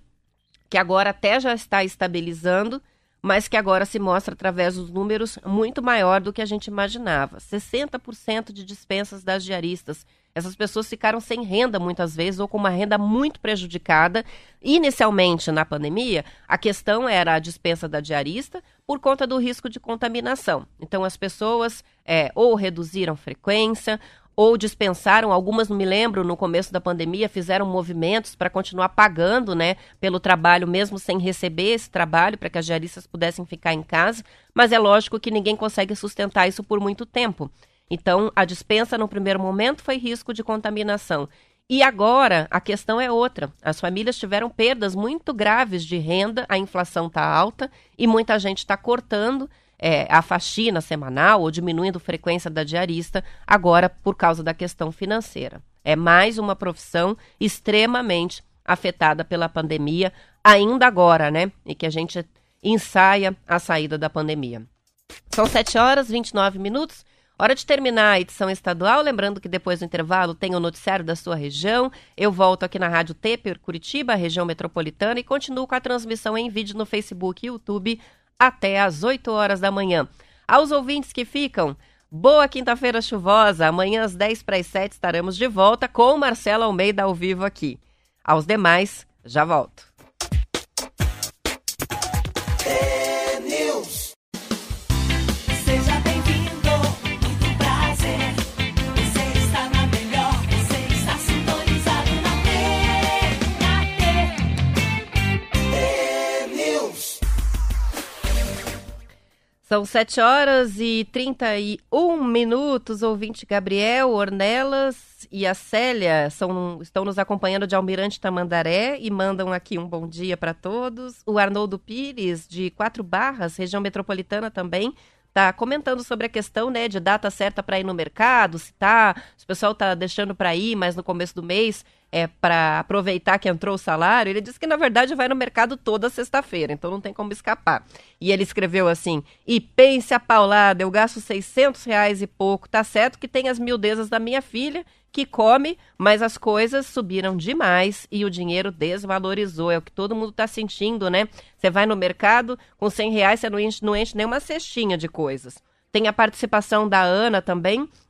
Speaker 2: que agora até já está estabilizando, mas que agora se mostra através dos números muito maior do que a gente imaginava. 60% de dispensas das diaristas. Essas pessoas ficaram sem renda muitas vezes ou com uma renda muito prejudicada. Inicialmente, na pandemia, a questão era a dispensa da diarista por conta do risco de contaminação. Então, as pessoas é, ou reduziram frequência ou dispensaram, algumas não me lembro, no começo da pandemia, fizeram movimentos para continuar pagando, né, pelo trabalho, mesmo sem receber esse trabalho, para que as diaristas pudessem ficar em casa, mas é lógico que ninguém consegue sustentar isso por muito tempo. Então, a dispensa no primeiro momento foi risco de contaminação. E agora a questão é outra. As famílias tiveram perdas muito graves de renda, a inflação está alta e muita gente está cortando é, a faxina semanal ou diminuindo a frequência da diarista, agora por causa da questão financeira. É mais uma profissão extremamente afetada pela pandemia, ainda agora, né? E que a gente ensaia a saída da pandemia. São 7 horas e 29 minutos. Hora de terminar a edição estadual. Lembrando que depois do intervalo tem o noticiário da sua região. Eu volto aqui na Rádio Teper, Curitiba, região metropolitana, e continuo com a transmissão em vídeo no Facebook e YouTube até às 8 horas da manhã. Aos ouvintes que ficam, boa quinta-feira chuvosa. Amanhã às 10 para as 7 estaremos de volta com Marcelo Almeida ao vivo aqui. Aos demais, já volto. São 7 horas e 31 minutos. Ouvinte Gabriel, Ornelas e a Célia são, estão nos acompanhando de Almirante Tamandaré e mandam aqui um bom dia para todos. O Arnoldo Pires, de Quatro Barras, região metropolitana também, está comentando sobre a questão né, de data certa para ir no mercado, se tá, se o pessoal está deixando para ir, mas no começo do mês é para aproveitar que entrou o salário. Ele disse que na verdade vai no mercado toda sexta-feira, então não tem como escapar. E ele escreveu assim: e pense a paulada, eu gasto 600 reais e pouco. Tá certo que tem as miudezas da minha filha que come, mas as coisas subiram demais e o dinheiro desvalorizou. É o que todo mundo está sentindo, né? Você vai no mercado, com 100 reais você não enche, não enche nem uma cestinha de coisas. Tem a participação da Ana também, Diz,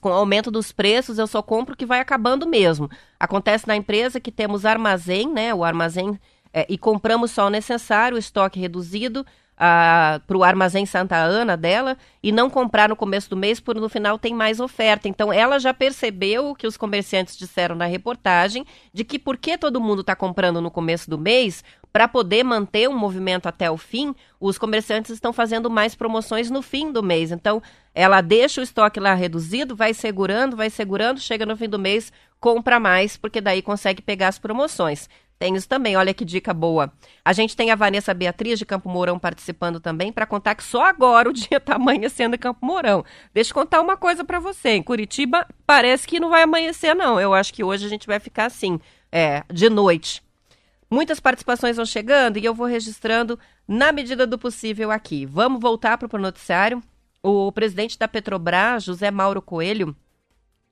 Speaker 2: com o aumento dos preços, eu só compro o que vai acabando mesmo. Acontece na empresa que temos armazém, né? O armazém é, e compramos só o necessário, o estoque reduzido para o armazém Santa Ana dela e não comprar no começo do mês, porque no final tem mais oferta. Então ela já percebeu o que os comerciantes disseram na reportagem, de que porque todo mundo está comprando no começo do mês, para poder manter um movimento até o fim, os comerciantes estão fazendo mais promoções no fim do mês. Então, ela deixa o estoque lá reduzido, vai segurando, vai segurando, chega no fim do mês, compra mais, porque daí consegue pegar as promoções. Tem isso também, olha que dica boa. A gente tem a Vanessa Beatriz de Campo Mourão participando também para contar que só agora o <laughs> dia está amanhecendo em Campo Mourão. Deixa eu contar uma coisa para você. Em Curitiba parece que não vai amanhecer não. Eu acho que hoje a gente vai ficar assim, é, de noite. Muitas participações vão chegando e eu vou registrando na medida do possível aqui. Vamos voltar para o noticiário. O presidente da Petrobras, José Mauro Coelho,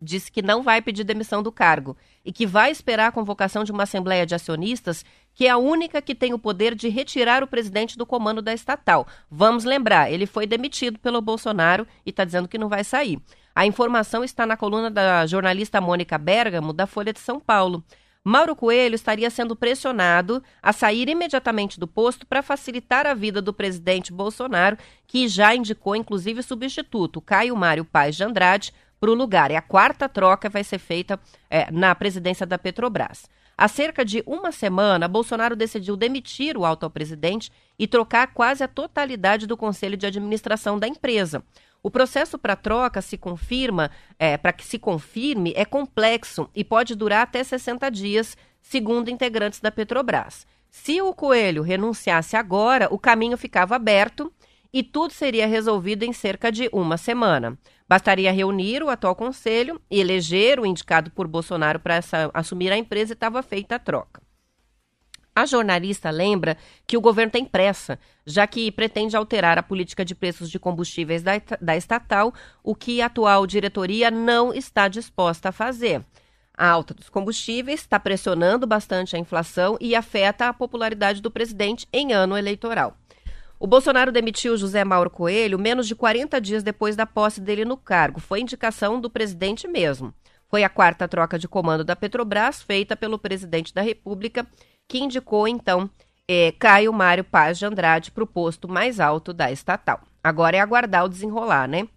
Speaker 2: disse que não vai pedir demissão do cargo e que vai esperar a convocação de uma assembleia de acionistas, que é a única que tem o poder de retirar o presidente do comando da estatal. Vamos lembrar, ele foi demitido pelo Bolsonaro e está dizendo que não vai sair. A informação está na coluna da jornalista Mônica Bergamo, da Folha de São Paulo. Mauro Coelho estaria sendo pressionado a sair imediatamente do posto para facilitar a vida do presidente Bolsonaro, que já indicou inclusive substituto, Caio Mário Paz de Andrade, para o lugar. E a quarta troca vai ser feita é, na presidência da Petrobras. Há cerca de uma semana, Bolsonaro decidiu demitir o alto presidente e trocar quase a totalidade do conselho de administração da empresa. O processo para troca se confirma, é, para que se confirme, é complexo e pode durar até 60 dias, segundo integrantes da Petrobras. Se o Coelho renunciasse agora, o caminho ficava aberto e tudo seria resolvido em cerca de uma semana. Bastaria reunir o atual conselho eleger o indicado por Bolsonaro para assumir a empresa e estava feita a troca. A jornalista lembra que o governo tem pressa, já que pretende alterar a política de preços de combustíveis da, da estatal, o que a atual diretoria não está disposta a fazer. A alta dos combustíveis está pressionando bastante a inflação e afeta a popularidade do presidente em ano eleitoral. O Bolsonaro demitiu José Mauro Coelho menos de 40 dias depois da posse dele no cargo. Foi indicação do presidente mesmo. Foi a quarta troca de comando da Petrobras feita pelo presidente da República que indicou então é, Caio Mário Paz de Andrade para o posto mais alto da estatal. Agora é aguardar o desenrolar, né?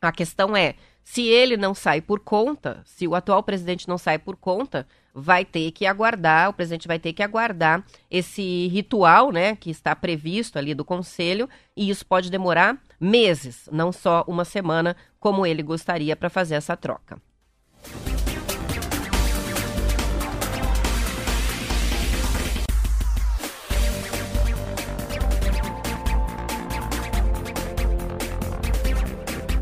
Speaker 2: A questão é, se ele não sai por conta, se o atual presidente não sai por conta, vai ter que aguardar, o presidente vai ter que aguardar esse ritual, né, que está previsto ali do conselho, e isso pode demorar meses, não só uma semana, como ele gostaria para fazer essa troca.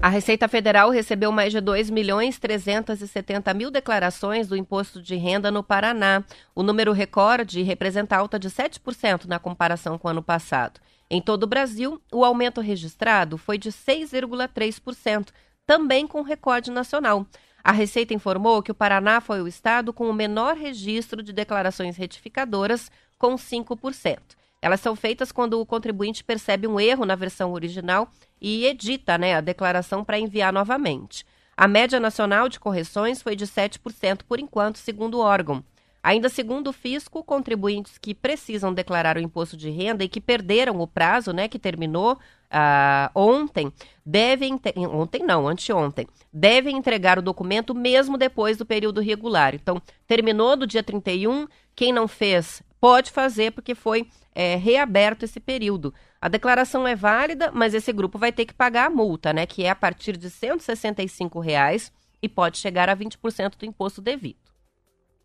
Speaker 2: A Receita Federal recebeu mais de 2 milhões 370 mil declarações do imposto de renda no Paraná. O número recorde representa alta de 7% na comparação com o ano passado. Em todo o Brasil, o aumento registrado foi de 6,3%, também com recorde nacional. A Receita informou que o Paraná foi o estado com o menor registro de declarações retificadoras, com 5%. Elas são feitas quando o contribuinte percebe um erro na versão original e edita né, a declaração para enviar novamente. A média nacional de correções foi de 7% por enquanto, segundo o órgão. Ainda segundo o fisco, contribuintes que precisam declarar o imposto de renda e que perderam o prazo, né, que terminou uh, ontem, devem ontem não, anteontem, devem entregar o documento mesmo depois do período regular. Então, terminou do dia 31, quem não fez pode fazer porque foi é, reaberto esse período. A declaração é válida, mas esse grupo vai ter que pagar a multa, né? Que é a partir de 165 reais e pode chegar a 20% do imposto devido.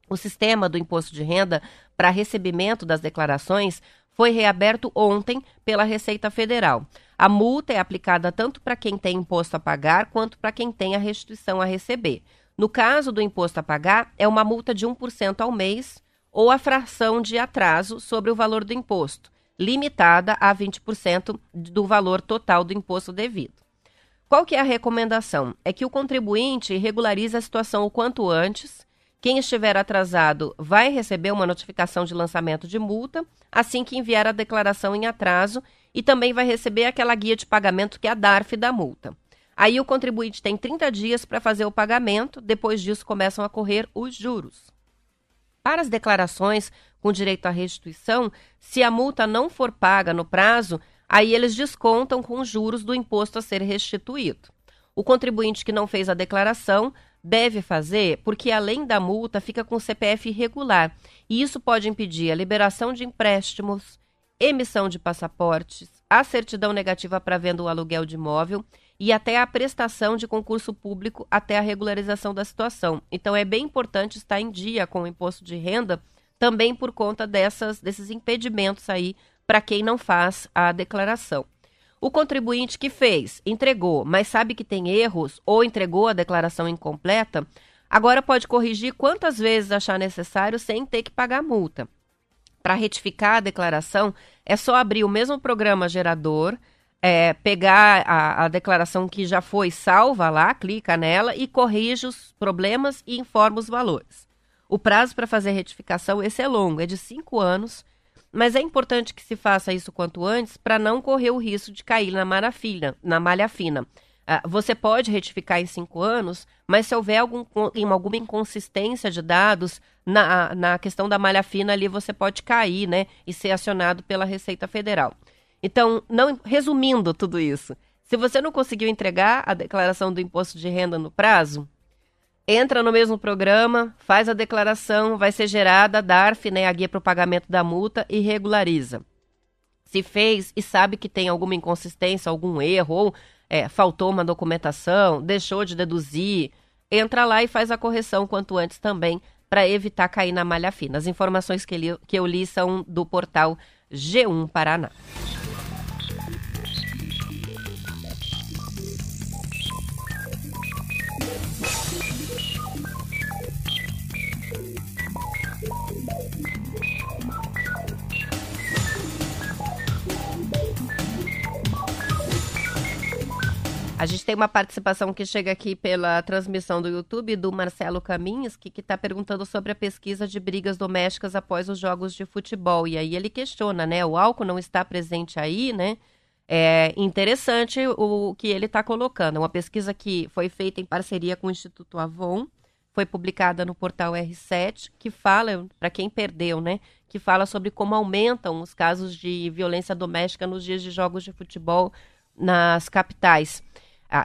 Speaker 2: O sistema do imposto de renda para recebimento das declarações foi reaberto ontem pela Receita Federal. A multa é aplicada tanto para quem tem imposto a pagar quanto para quem tem a restituição a receber. No caso do imposto a pagar, é uma multa de 1% ao mês ou a fração de atraso sobre o valor do imposto, limitada a 20% do valor total do imposto devido. Qual que é a recomendação? É que o contribuinte regularize a situação o quanto antes. Quem estiver atrasado vai receber uma notificação de lançamento de multa assim que enviar a declaração em atraso e também vai receber aquela guia de pagamento que é a DARF da multa. Aí o contribuinte tem 30 dias para fazer o pagamento, depois disso começam a correr os juros. Para as declarações com direito à restituição, se a multa não for paga no prazo, aí eles descontam com os juros do imposto a ser restituído. O contribuinte que não fez a declaração deve fazer porque, além da multa, fica com o CPF irregular. E isso pode impedir a liberação de empréstimos, emissão de passaportes, a certidão negativa para venda ou aluguel de imóvel e até a prestação de concurso público até a regularização da situação. Então é bem importante estar em dia com o imposto de renda, também por conta dessas, desses impedimentos aí para quem não faz a declaração. O contribuinte que fez, entregou, mas sabe que tem erros ou entregou a declaração incompleta, agora pode corrigir quantas vezes achar necessário sem ter que pagar multa. Para retificar a declaração, é só abrir o mesmo programa gerador, é, pegar a, a, declaração que já foi salva lá, clica nela e corrige os problemas e informa os valores. O prazo para fazer retificação, esse é longo, é de cinco anos mas é importante que se faça isso quanto antes para não correr o risco de cair na malha fina. Na malha fina. Uh, você pode retificar em cinco anos, mas se houver algum, alguma inconsistência de dados na, na questão da malha fina ali, você pode cair né, e ser acionado pela Receita Federal. Então, não, resumindo tudo isso, se você não conseguiu entregar a declaração do imposto de renda no prazo, entra no mesmo programa, faz a declaração, vai ser gerada a DARF, né, a guia para o pagamento da multa e regulariza. Se fez e sabe que tem alguma inconsistência, algum erro, ou é, faltou uma documentação, deixou de deduzir, entra lá e faz a correção quanto antes também, para evitar cair na malha fina. As informações que, li, que eu li são do portal G1 Paraná. A gente tem uma participação que chega aqui pela transmissão do YouTube do Marcelo Caminhos, que está perguntando sobre a pesquisa de brigas domésticas após os jogos de futebol. E aí ele questiona, né? O álcool não está presente aí, né? É interessante o que ele está colocando. É uma pesquisa que foi feita em parceria com o Instituto Avon, foi publicada no portal R7, que fala, para quem perdeu, né? Que fala sobre como aumentam os casos de violência doméstica nos dias de jogos de futebol nas capitais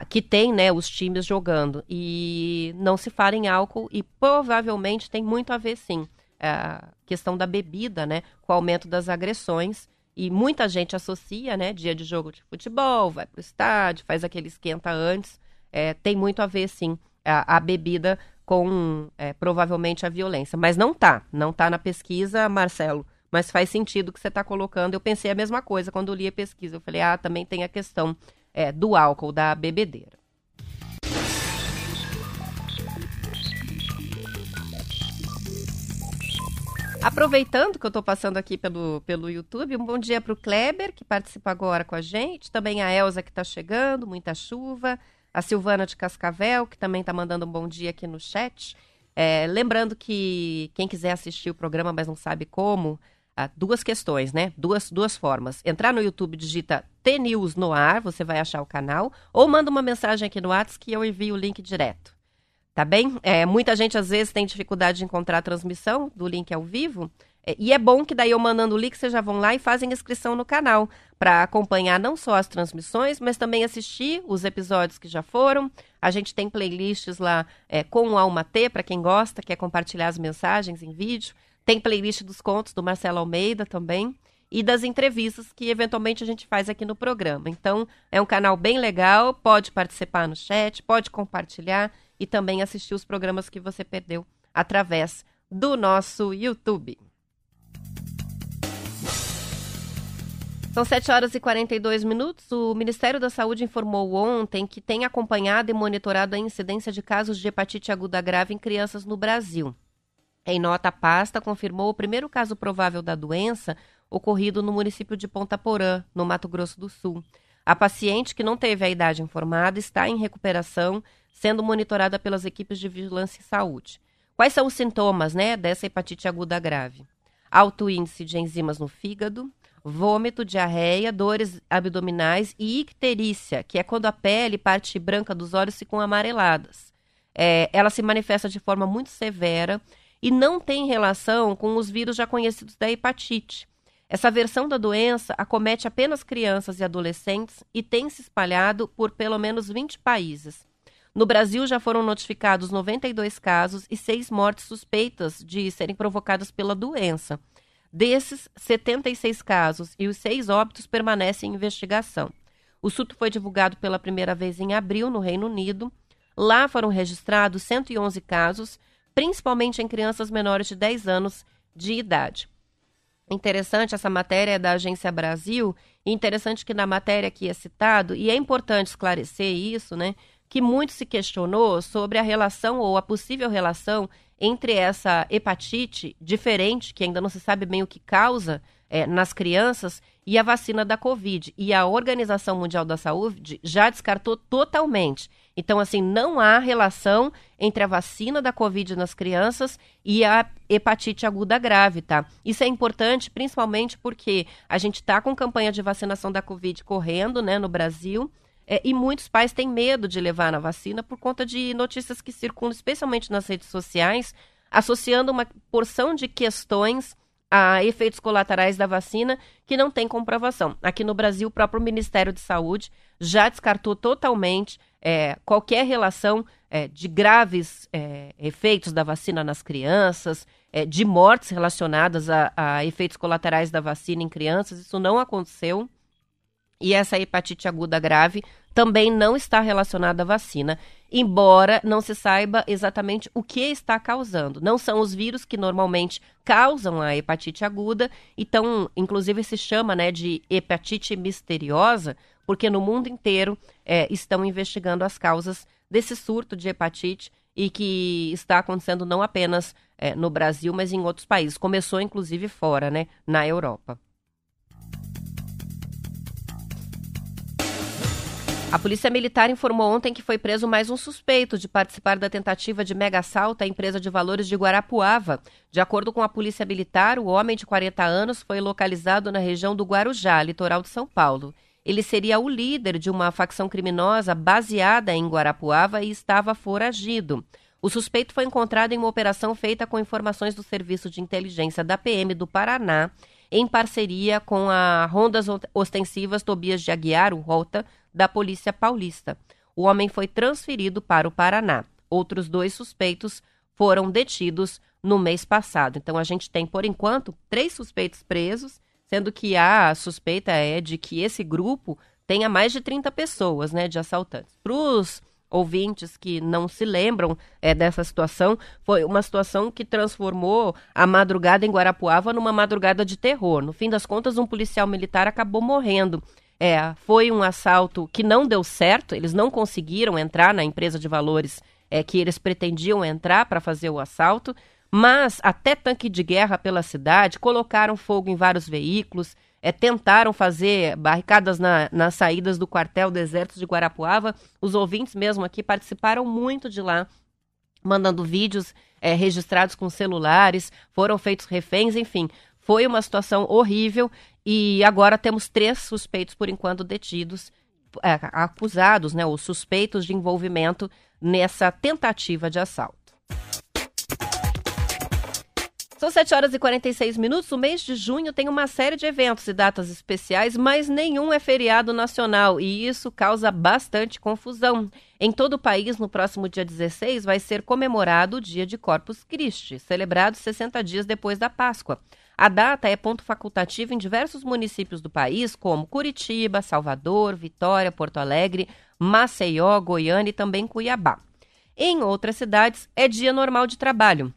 Speaker 2: que tem né, os times jogando. E não se fala em álcool e provavelmente tem muito a ver, sim, a questão da bebida, né, com o aumento das agressões. E muita gente associa, né, dia de jogo de futebol, vai para o estádio, faz aquele esquenta antes. É, tem muito a ver, sim, a, a bebida com é, provavelmente a violência. Mas não tá, não tá na pesquisa, Marcelo. Mas faz sentido o que você está colocando. Eu pensei a mesma coisa quando li a pesquisa. Eu falei, ah, também tem a questão é, do álcool, da bebedeira. Aproveitando que eu estou passando aqui pelo, pelo YouTube, um bom dia para o Kleber, que participa agora com a gente. Também a Elza, que está chegando, muita chuva. A Silvana de Cascavel, que também está mandando um bom dia aqui no chat. É, lembrando que quem quiser assistir o programa, mas não sabe como, ah, duas questões, né? Duas, duas formas. Entrar no YouTube, digita T-News no ar, você vai achar o canal, ou manda uma mensagem aqui no WhatsApp que eu envio o link direto. Tá bem? É, muita gente às vezes tem dificuldade de encontrar a transmissão do link ao vivo. É, e é bom que daí eu mandando o link, vocês já vão lá e fazem inscrição no canal para acompanhar não só as transmissões, mas também assistir os episódios que já foram. A gente tem playlists lá é, com o Alma T, para quem gosta, quer compartilhar as mensagens em vídeo. Tem playlist dos contos do Marcelo Almeida também. e das entrevistas que eventualmente a gente faz aqui no programa. Então, é um canal bem legal, pode participar no chat, pode compartilhar e também assistir os programas que você perdeu através do nosso YouTube. São 7 horas e 42 minutos. O Ministério da Saúde informou ontem que tem acompanhado e monitorado a incidência de casos de hepatite aguda grave em crianças no Brasil. Em nota, a pasta confirmou o primeiro caso provável da doença ocorrido no município de Ponta Porã, no Mato Grosso do Sul. A paciente, que não teve a idade informada, está em recuperação, sendo monitorada pelas equipes de vigilância e saúde. Quais são os sintomas né, dessa hepatite aguda grave? Alto índice de enzimas no fígado, vômito, diarreia, dores abdominais e icterícia, que é quando a pele, parte branca dos olhos, ficam amareladas. É, ela se manifesta de forma muito severa e não tem relação com os vírus já conhecidos da hepatite. Essa versão da doença acomete apenas crianças e adolescentes e tem se espalhado por pelo menos 20 países. No Brasil já foram notificados 92 casos e seis mortes suspeitas de serem provocadas pela doença. Desses, 76 casos e os seis óbitos permanecem em investigação. O surto foi divulgado pela primeira vez em abril no Reino Unido. Lá foram registrados 111 casos, principalmente em crianças menores de 10 anos de idade. Interessante, essa matéria é da Agência Brasil, interessante que na matéria aqui é citado, e é importante esclarecer isso, né? Que muito se questionou sobre a relação ou a possível relação entre essa hepatite diferente, que ainda não se sabe bem o que causa é, nas crianças, e a vacina da Covid. E a Organização Mundial da Saúde já descartou totalmente. Então, assim, não há relação entre a vacina da Covid nas crianças e a hepatite aguda grave, tá? Isso é importante, principalmente porque a gente está com campanha de vacinação da Covid correndo, né, no Brasil. É, e muitos pais têm medo de levar na vacina por conta de notícias que circulam, especialmente nas redes sociais, associando uma porção de questões a efeitos colaterais da vacina que não tem comprovação. Aqui no Brasil, o próprio Ministério de Saúde já descartou totalmente é, qualquer relação é, de graves é, efeitos da vacina nas crianças, é, de mortes relacionadas a, a efeitos colaterais da vacina em crianças. Isso não aconteceu. E essa hepatite aguda grave também não está relacionada à vacina, embora não se saiba exatamente o que está causando. Não são os vírus que normalmente causam a hepatite aguda, então, inclusive, se chama né, de hepatite misteriosa, porque no mundo inteiro é, estão investigando as causas desse surto de hepatite e que está acontecendo não apenas é, no Brasil, mas em outros países. Começou, inclusive, fora, né, na Europa. A Polícia Militar informou ontem que foi preso mais um suspeito de participar da tentativa de mega assalto à empresa de valores de Guarapuava. De acordo com a Polícia Militar, o homem de 40 anos foi localizado na região do Guarujá, litoral de São Paulo. Ele seria o líder de uma facção criminosa baseada em Guarapuava e estava foragido. O suspeito foi encontrado em uma operação feita com informações do Serviço de Inteligência da PM do Paraná, em parceria com a Rondas Ostensivas Tobias de Aguiar, o Rota, da Polícia Paulista. O homem foi transferido para o Paraná. Outros dois suspeitos foram detidos no mês passado. Então a gente tem, por enquanto, três suspeitos presos, sendo que a suspeita é de que esse grupo tenha mais de 30 pessoas, né, de assaltantes. Para os ouvintes que não se lembram é, dessa situação, foi uma situação que transformou a madrugada em Guarapuava numa madrugada de terror. No fim das contas, um policial militar acabou morrendo é, foi um assalto que não deu certo, eles não conseguiram entrar na empresa de valores é, que eles pretendiam entrar para fazer o assalto, mas até tanque de guerra pela cidade, colocaram fogo em vários veículos, é, tentaram fazer barricadas na, nas saídas do quartel Exército de Guarapuava. Os ouvintes mesmo aqui participaram muito de lá, mandando vídeos é, registrados com celulares, foram feitos reféns, enfim. Foi uma situação horrível e agora temos três suspeitos, por enquanto, detidos, é, acusados, né, ou suspeitos de envolvimento nessa tentativa de assalto. São 7 horas e 46 minutos. O mês de junho tem uma série de eventos e datas especiais, mas nenhum é feriado nacional e isso causa bastante confusão. Em todo o país, no próximo dia 16, vai ser comemorado o Dia de Corpus Christi, celebrado 60 dias depois da Páscoa. A data é ponto facultativo em diversos municípios do país, como Curitiba, Salvador, Vitória, Porto Alegre, Maceió, Goiânia e também Cuiabá. Em outras cidades, é dia normal de trabalho.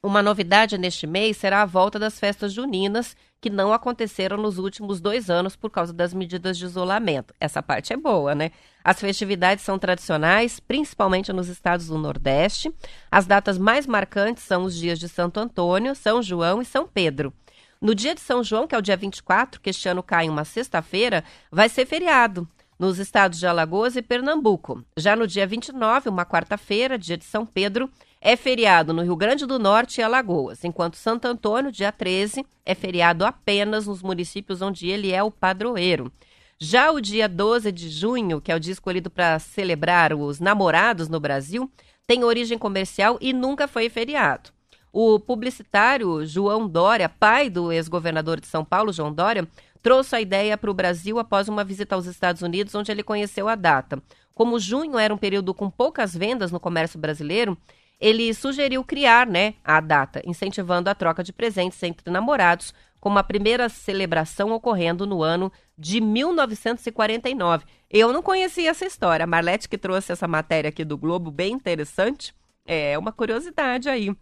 Speaker 2: Uma novidade neste mês será a volta das festas juninas, que não aconteceram nos últimos dois anos por causa das medidas de isolamento. Essa parte é boa, né? As festividades são tradicionais, principalmente nos estados do Nordeste. As datas mais marcantes são os dias de Santo Antônio, São João e São Pedro. No dia de São João, que é o dia 24, que este ano cai em uma sexta-feira, vai ser feriado nos estados de Alagoas e Pernambuco. Já no dia 29, uma quarta-feira, dia de São Pedro, é feriado no Rio Grande do Norte e Alagoas, enquanto Santo Antônio, dia 13, é feriado apenas nos municípios onde ele é o padroeiro. Já o dia 12 de junho, que é o dia escolhido para celebrar os namorados no Brasil, tem origem comercial e nunca foi feriado. O publicitário João Dória, pai do ex-governador de São Paulo, João Dória, trouxe a ideia para o Brasil após uma visita aos Estados Unidos, onde ele conheceu a data. Como junho era um período com poucas vendas no comércio brasileiro, ele sugeriu criar né, a data, incentivando a troca de presentes entre namorados, como a primeira celebração ocorrendo no ano de 1949. Eu não conhecia essa história. A Marlete que trouxe essa matéria aqui do Globo, bem interessante. É uma curiosidade aí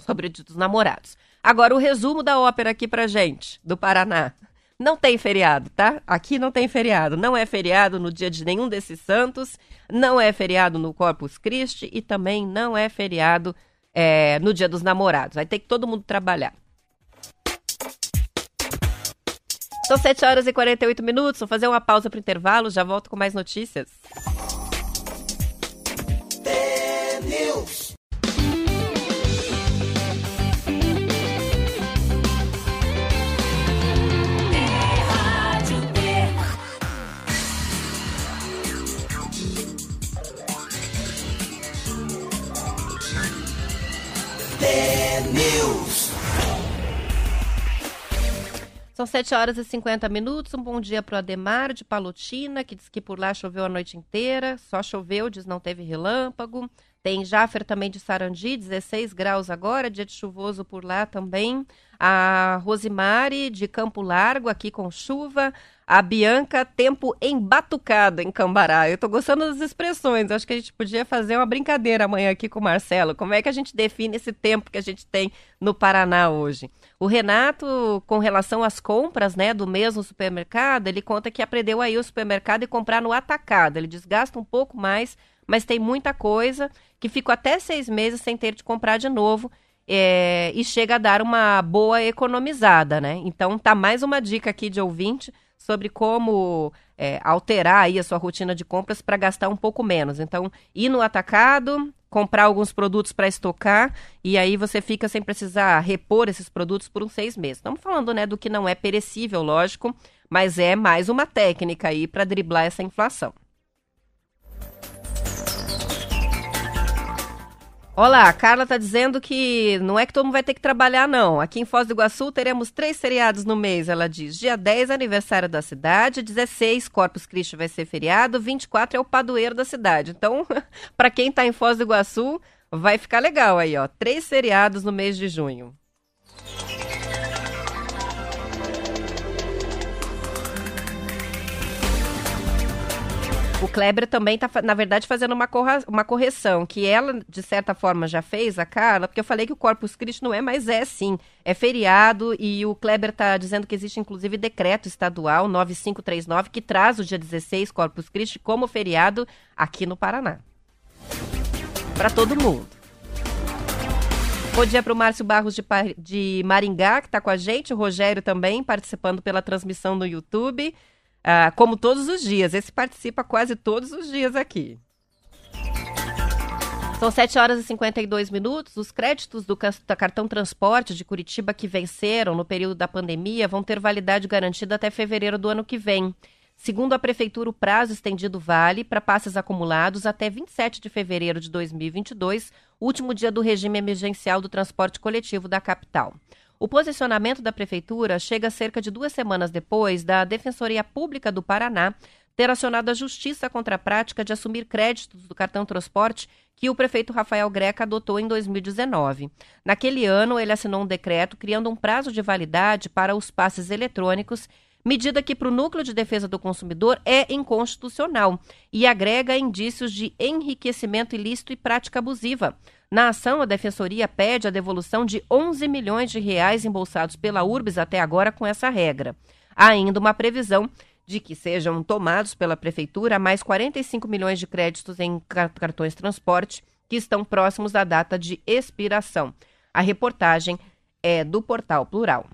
Speaker 2: sobre dos namorados. Agora, o resumo da ópera aqui pra gente, do Paraná. Não tem feriado, tá? Aqui não tem feriado. Não é feriado no dia de nenhum desses santos, não é feriado no Corpus Christi e também não é feriado é, no dia dos namorados. Vai ter que todo mundo trabalhar. São 7 horas e 48 minutos. Vou fazer uma pausa para intervalo. Já volto com mais notícias.
Speaker 1: News.
Speaker 2: São 7 horas e 50 minutos. Um bom dia para o Ademar de Palotina, que diz que por lá choveu a noite inteira. Só choveu, diz não teve relâmpago. Tem Jaffer também de Sarandi, 16 graus agora, dia de chuvoso por lá também. A Rosimari de Campo Largo, aqui com chuva. A Bianca, tempo embatucado em Cambará. Eu tô gostando das expressões. Acho que a gente podia fazer uma brincadeira amanhã aqui com o Marcelo. Como é que a gente define esse tempo que a gente tem no Paraná hoje? O Renato, com relação às compras, né, do mesmo supermercado, ele conta que aprendeu aí o supermercado e comprar no atacado. Ele desgasta um pouco mais, mas tem muita coisa que fica até seis meses sem ter de comprar de novo. É, e chega a dar uma boa economizada, né? Então tá mais uma dica aqui de ouvinte sobre como é, alterar aí a sua rotina de compras para gastar um pouco menos. Então, ir no atacado, comprar alguns produtos para estocar e aí você fica sem precisar repor esses produtos por uns seis meses. Estamos falando né, do que não é perecível, lógico, mas é mais uma técnica aí para driblar essa inflação. Olá, a Carla está dizendo que não é que todo mundo vai ter que trabalhar, não. Aqui em Foz do Iguaçu teremos três feriados no mês, ela diz. Dia 10, aniversário da cidade. 16, Corpus Christi vai ser feriado. 24 é o padroeiro da cidade. Então, <laughs> para quem está em Foz do Iguaçu, vai ficar legal aí, ó. Três feriados no mês de junho. O Kleber também está, na verdade, fazendo uma, corra, uma correção, que ela, de certa forma, já fez, a Carla, porque eu falei que o Corpus Christi não é, mas é sim. É feriado e o Kleber está dizendo que existe, inclusive, decreto estadual 9539 que traz o dia 16, Corpus Christi, como feriado aqui no Paraná. Para todo mundo. Bom dia para o Márcio Barros de, de Maringá, que está com a gente, o Rogério também, participando pela transmissão no YouTube. Ah, como todos os dias. Esse participa quase todos os dias aqui. São 7 horas e 52 minutos. Os créditos do cartão transporte de Curitiba que venceram no período da pandemia vão ter validade garantida até fevereiro do ano que vem. Segundo a Prefeitura, o prazo estendido vale para passes acumulados até 27 de fevereiro de 2022, último dia do regime emergencial do transporte coletivo da capital. O posicionamento da Prefeitura chega cerca de duas semanas depois da Defensoria Pública do Paraná ter acionado a justiça contra a prática de assumir créditos do cartão transporte que o prefeito Rafael Greca adotou em 2019. Naquele ano, ele assinou um decreto criando um prazo de validade para os passes eletrônicos medida que para o Núcleo de Defesa do Consumidor é inconstitucional e agrega indícios de enriquecimento ilícito e prática abusiva. Na ação, a Defensoria pede a devolução de 11 milhões de reais embolsados pela URBS até agora com essa regra. Há ainda uma previsão de que sejam tomados pela Prefeitura mais 45 milhões de créditos em cartões transporte que estão próximos da data de expiração. A reportagem é do Portal Plural.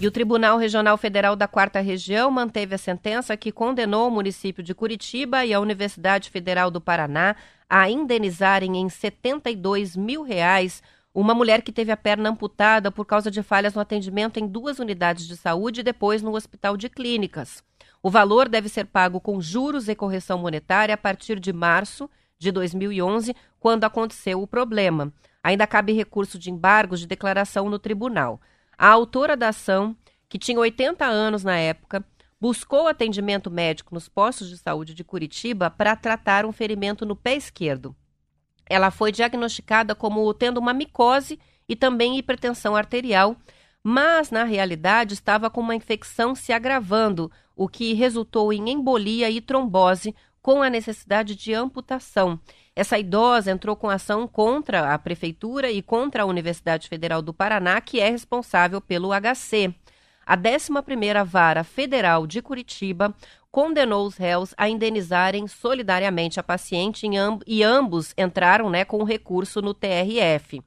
Speaker 2: E o Tribunal Regional Federal da Quarta Região manteve a sentença que condenou o município de Curitiba e a Universidade Federal do Paraná a indenizarem em 72 mil reais uma mulher que teve a perna amputada por causa de falhas no atendimento em duas unidades de saúde e depois no Hospital de Clínicas. O valor deve ser pago com juros e correção monetária a partir de março de 2011, quando aconteceu o problema. Ainda cabe recurso de embargos de declaração no tribunal. A autora da ação, que tinha 80 anos na época, buscou atendimento médico nos postos de saúde de Curitiba para tratar um ferimento no pé esquerdo. Ela foi diagnosticada como tendo uma micose e também hipertensão arterial, mas na realidade estava com uma infecção se agravando, o que resultou em embolia e trombose com a necessidade de amputação. Essa idosa entrou com ação contra a prefeitura e contra a Universidade Federal do Paraná, que é responsável pelo HC. A 11ª Vara Federal de Curitiba condenou os réus a indenizarem solidariamente a paciente e ambos entraram né, com recurso no TRF.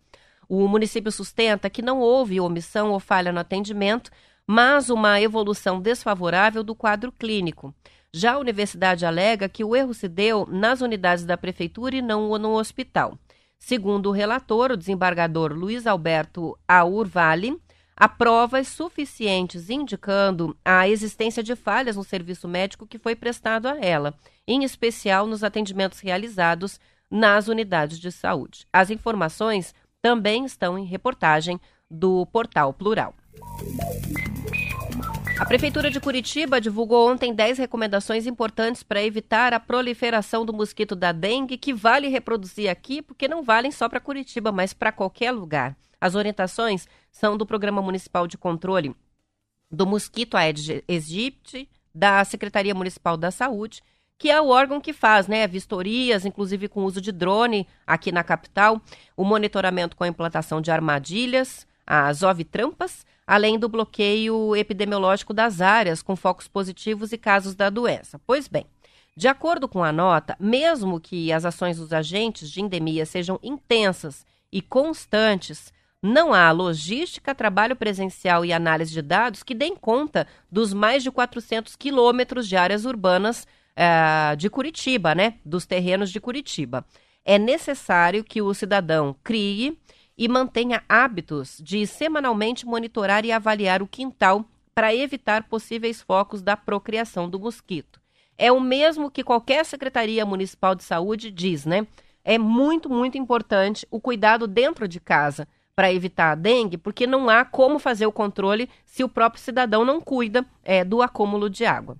Speaker 2: O município sustenta que não houve omissão ou falha no atendimento, mas uma evolução desfavorável do quadro clínico. Já a universidade alega que o erro se deu nas unidades da prefeitura e não no hospital. Segundo o relator, o desembargador Luiz Alberto Aurvale, há provas suficientes indicando a existência de falhas no serviço médico que foi prestado a ela, em especial nos atendimentos realizados nas unidades de saúde. As informações também estão em reportagem do Portal Plural. A Prefeitura de Curitiba divulgou ontem 10 recomendações importantes para evitar a proliferação do mosquito da dengue, que vale reproduzir aqui, porque não valem só para Curitiba, mas para qualquer lugar. As orientações são do Programa Municipal de Controle do Mosquito Aedes aegypti, da Secretaria Municipal da Saúde, que é o órgão que faz, né, vistorias, inclusive com uso de drone aqui na capital, o monitoramento com a implantação de armadilhas, as ovitrampas, além do bloqueio epidemiológico das áreas com focos positivos e casos da doença. Pois bem, de acordo com a nota, mesmo que as ações dos agentes de endemia sejam intensas e constantes, não há logística, trabalho presencial e análise de dados que deem conta dos mais de 400 quilômetros de áreas urbanas uh, de Curitiba, né? Dos terrenos de Curitiba. É necessário que o cidadão crie e mantenha hábitos de semanalmente monitorar e avaliar o quintal para evitar possíveis focos da procriação do mosquito. É o mesmo que qualquer Secretaria Municipal de Saúde diz, né? É muito, muito importante o cuidado dentro de casa para evitar a dengue, porque não há como fazer o controle se o próprio cidadão não cuida é, do acúmulo de água.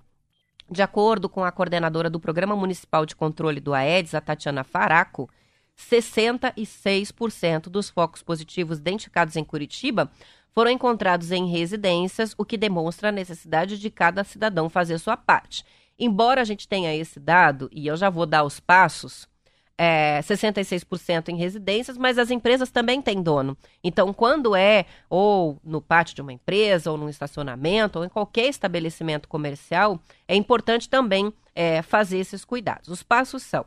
Speaker 2: De acordo com a coordenadora do Programa Municipal de Controle do Aedes, a Tatiana Faraco, 66% dos focos positivos identificados em Curitiba foram encontrados em residências, o que demonstra a necessidade de cada cidadão fazer sua parte. Embora a gente tenha esse dado, e eu já vou dar os passos, é, 66% em residências, mas as empresas também têm dono. Então, quando é ou no pátio de uma empresa, ou num estacionamento, ou em qualquer estabelecimento comercial, é importante também é, fazer esses cuidados. Os passos são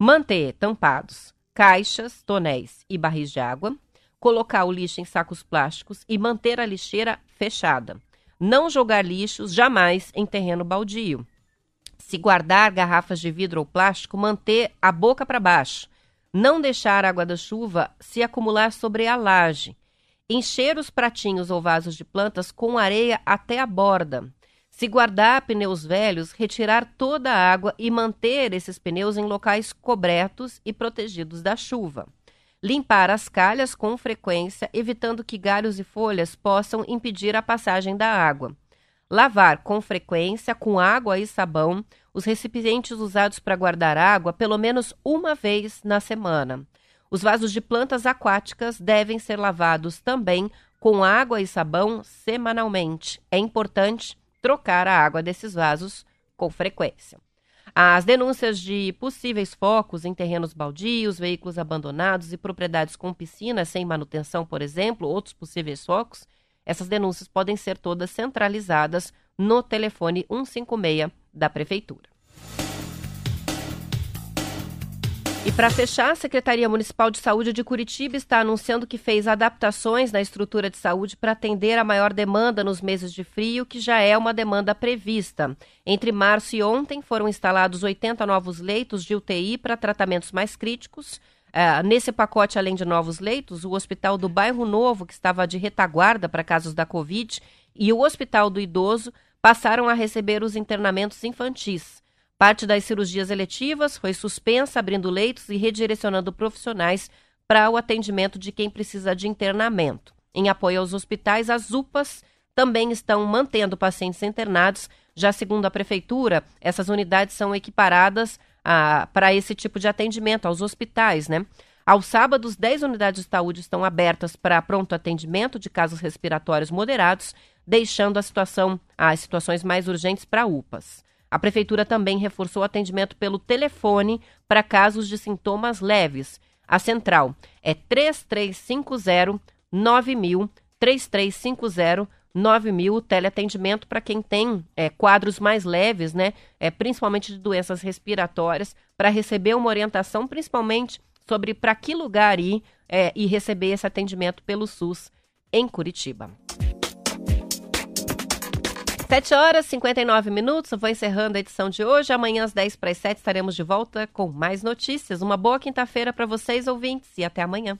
Speaker 2: Manter tampados caixas, tonéis e barris de água. Colocar o lixo em sacos plásticos e manter a lixeira fechada. Não jogar lixos jamais em terreno baldio. Se guardar garrafas de vidro ou plástico, manter a boca para baixo. Não deixar a água da chuva se acumular sobre a laje. Encher os pratinhos ou vasos de plantas com areia até a borda. Se guardar pneus velhos, retirar toda a água e manter esses pneus em locais cobertos e protegidos da chuva. Limpar as calhas com frequência, evitando que galhos e folhas possam impedir a passagem da água. Lavar com frequência com água e sabão os recipientes usados para guardar água pelo menos uma vez na semana. Os vasos de plantas aquáticas devem ser lavados também com água e sabão semanalmente. É importante trocar a água desses vasos com frequência. As denúncias de possíveis focos em terrenos baldios, veículos abandonados e propriedades com piscinas sem manutenção, por exemplo, outros possíveis focos, essas denúncias podem ser todas centralizadas no telefone 156 da Prefeitura. E para fechar, a Secretaria Municipal de Saúde de Curitiba está anunciando que fez adaptações na estrutura de saúde para atender a maior demanda nos meses de frio, que já é uma demanda prevista. Entre março e ontem foram instalados 80 novos leitos de UTI para tratamentos mais críticos. Uh, nesse pacote, além de novos leitos, o Hospital do Bairro Novo, que estava de retaguarda para casos da Covid, e o Hospital do Idoso passaram a receber os internamentos infantis. Parte das cirurgias eletivas foi suspensa, abrindo leitos e redirecionando profissionais para o atendimento de quem precisa de internamento. Em apoio aos hospitais, as UPAs também estão mantendo pacientes internados. Já segundo a Prefeitura, essas unidades são equiparadas para esse tipo de atendimento aos hospitais, né? Aos sábados, 10 unidades de saúde estão abertas para pronto atendimento de casos respiratórios moderados, deixando a situação, as situações mais urgentes para UPAs. A prefeitura também reforçou o atendimento pelo telefone para casos de sintomas leves. A central é 3350 9000 3350 9000 o teleatendimento para quem tem é, quadros mais leves, né, é, principalmente de doenças respiratórias, para receber uma orientação, principalmente sobre para que lugar ir é, e receber esse atendimento pelo SUS em Curitiba. 7 horas e 59 minutos, eu vou encerrando a edição de hoje. Amanhã às 10 para as 7 estaremos de volta com mais notícias. Uma boa quinta-feira para vocês, ouvintes, e até amanhã.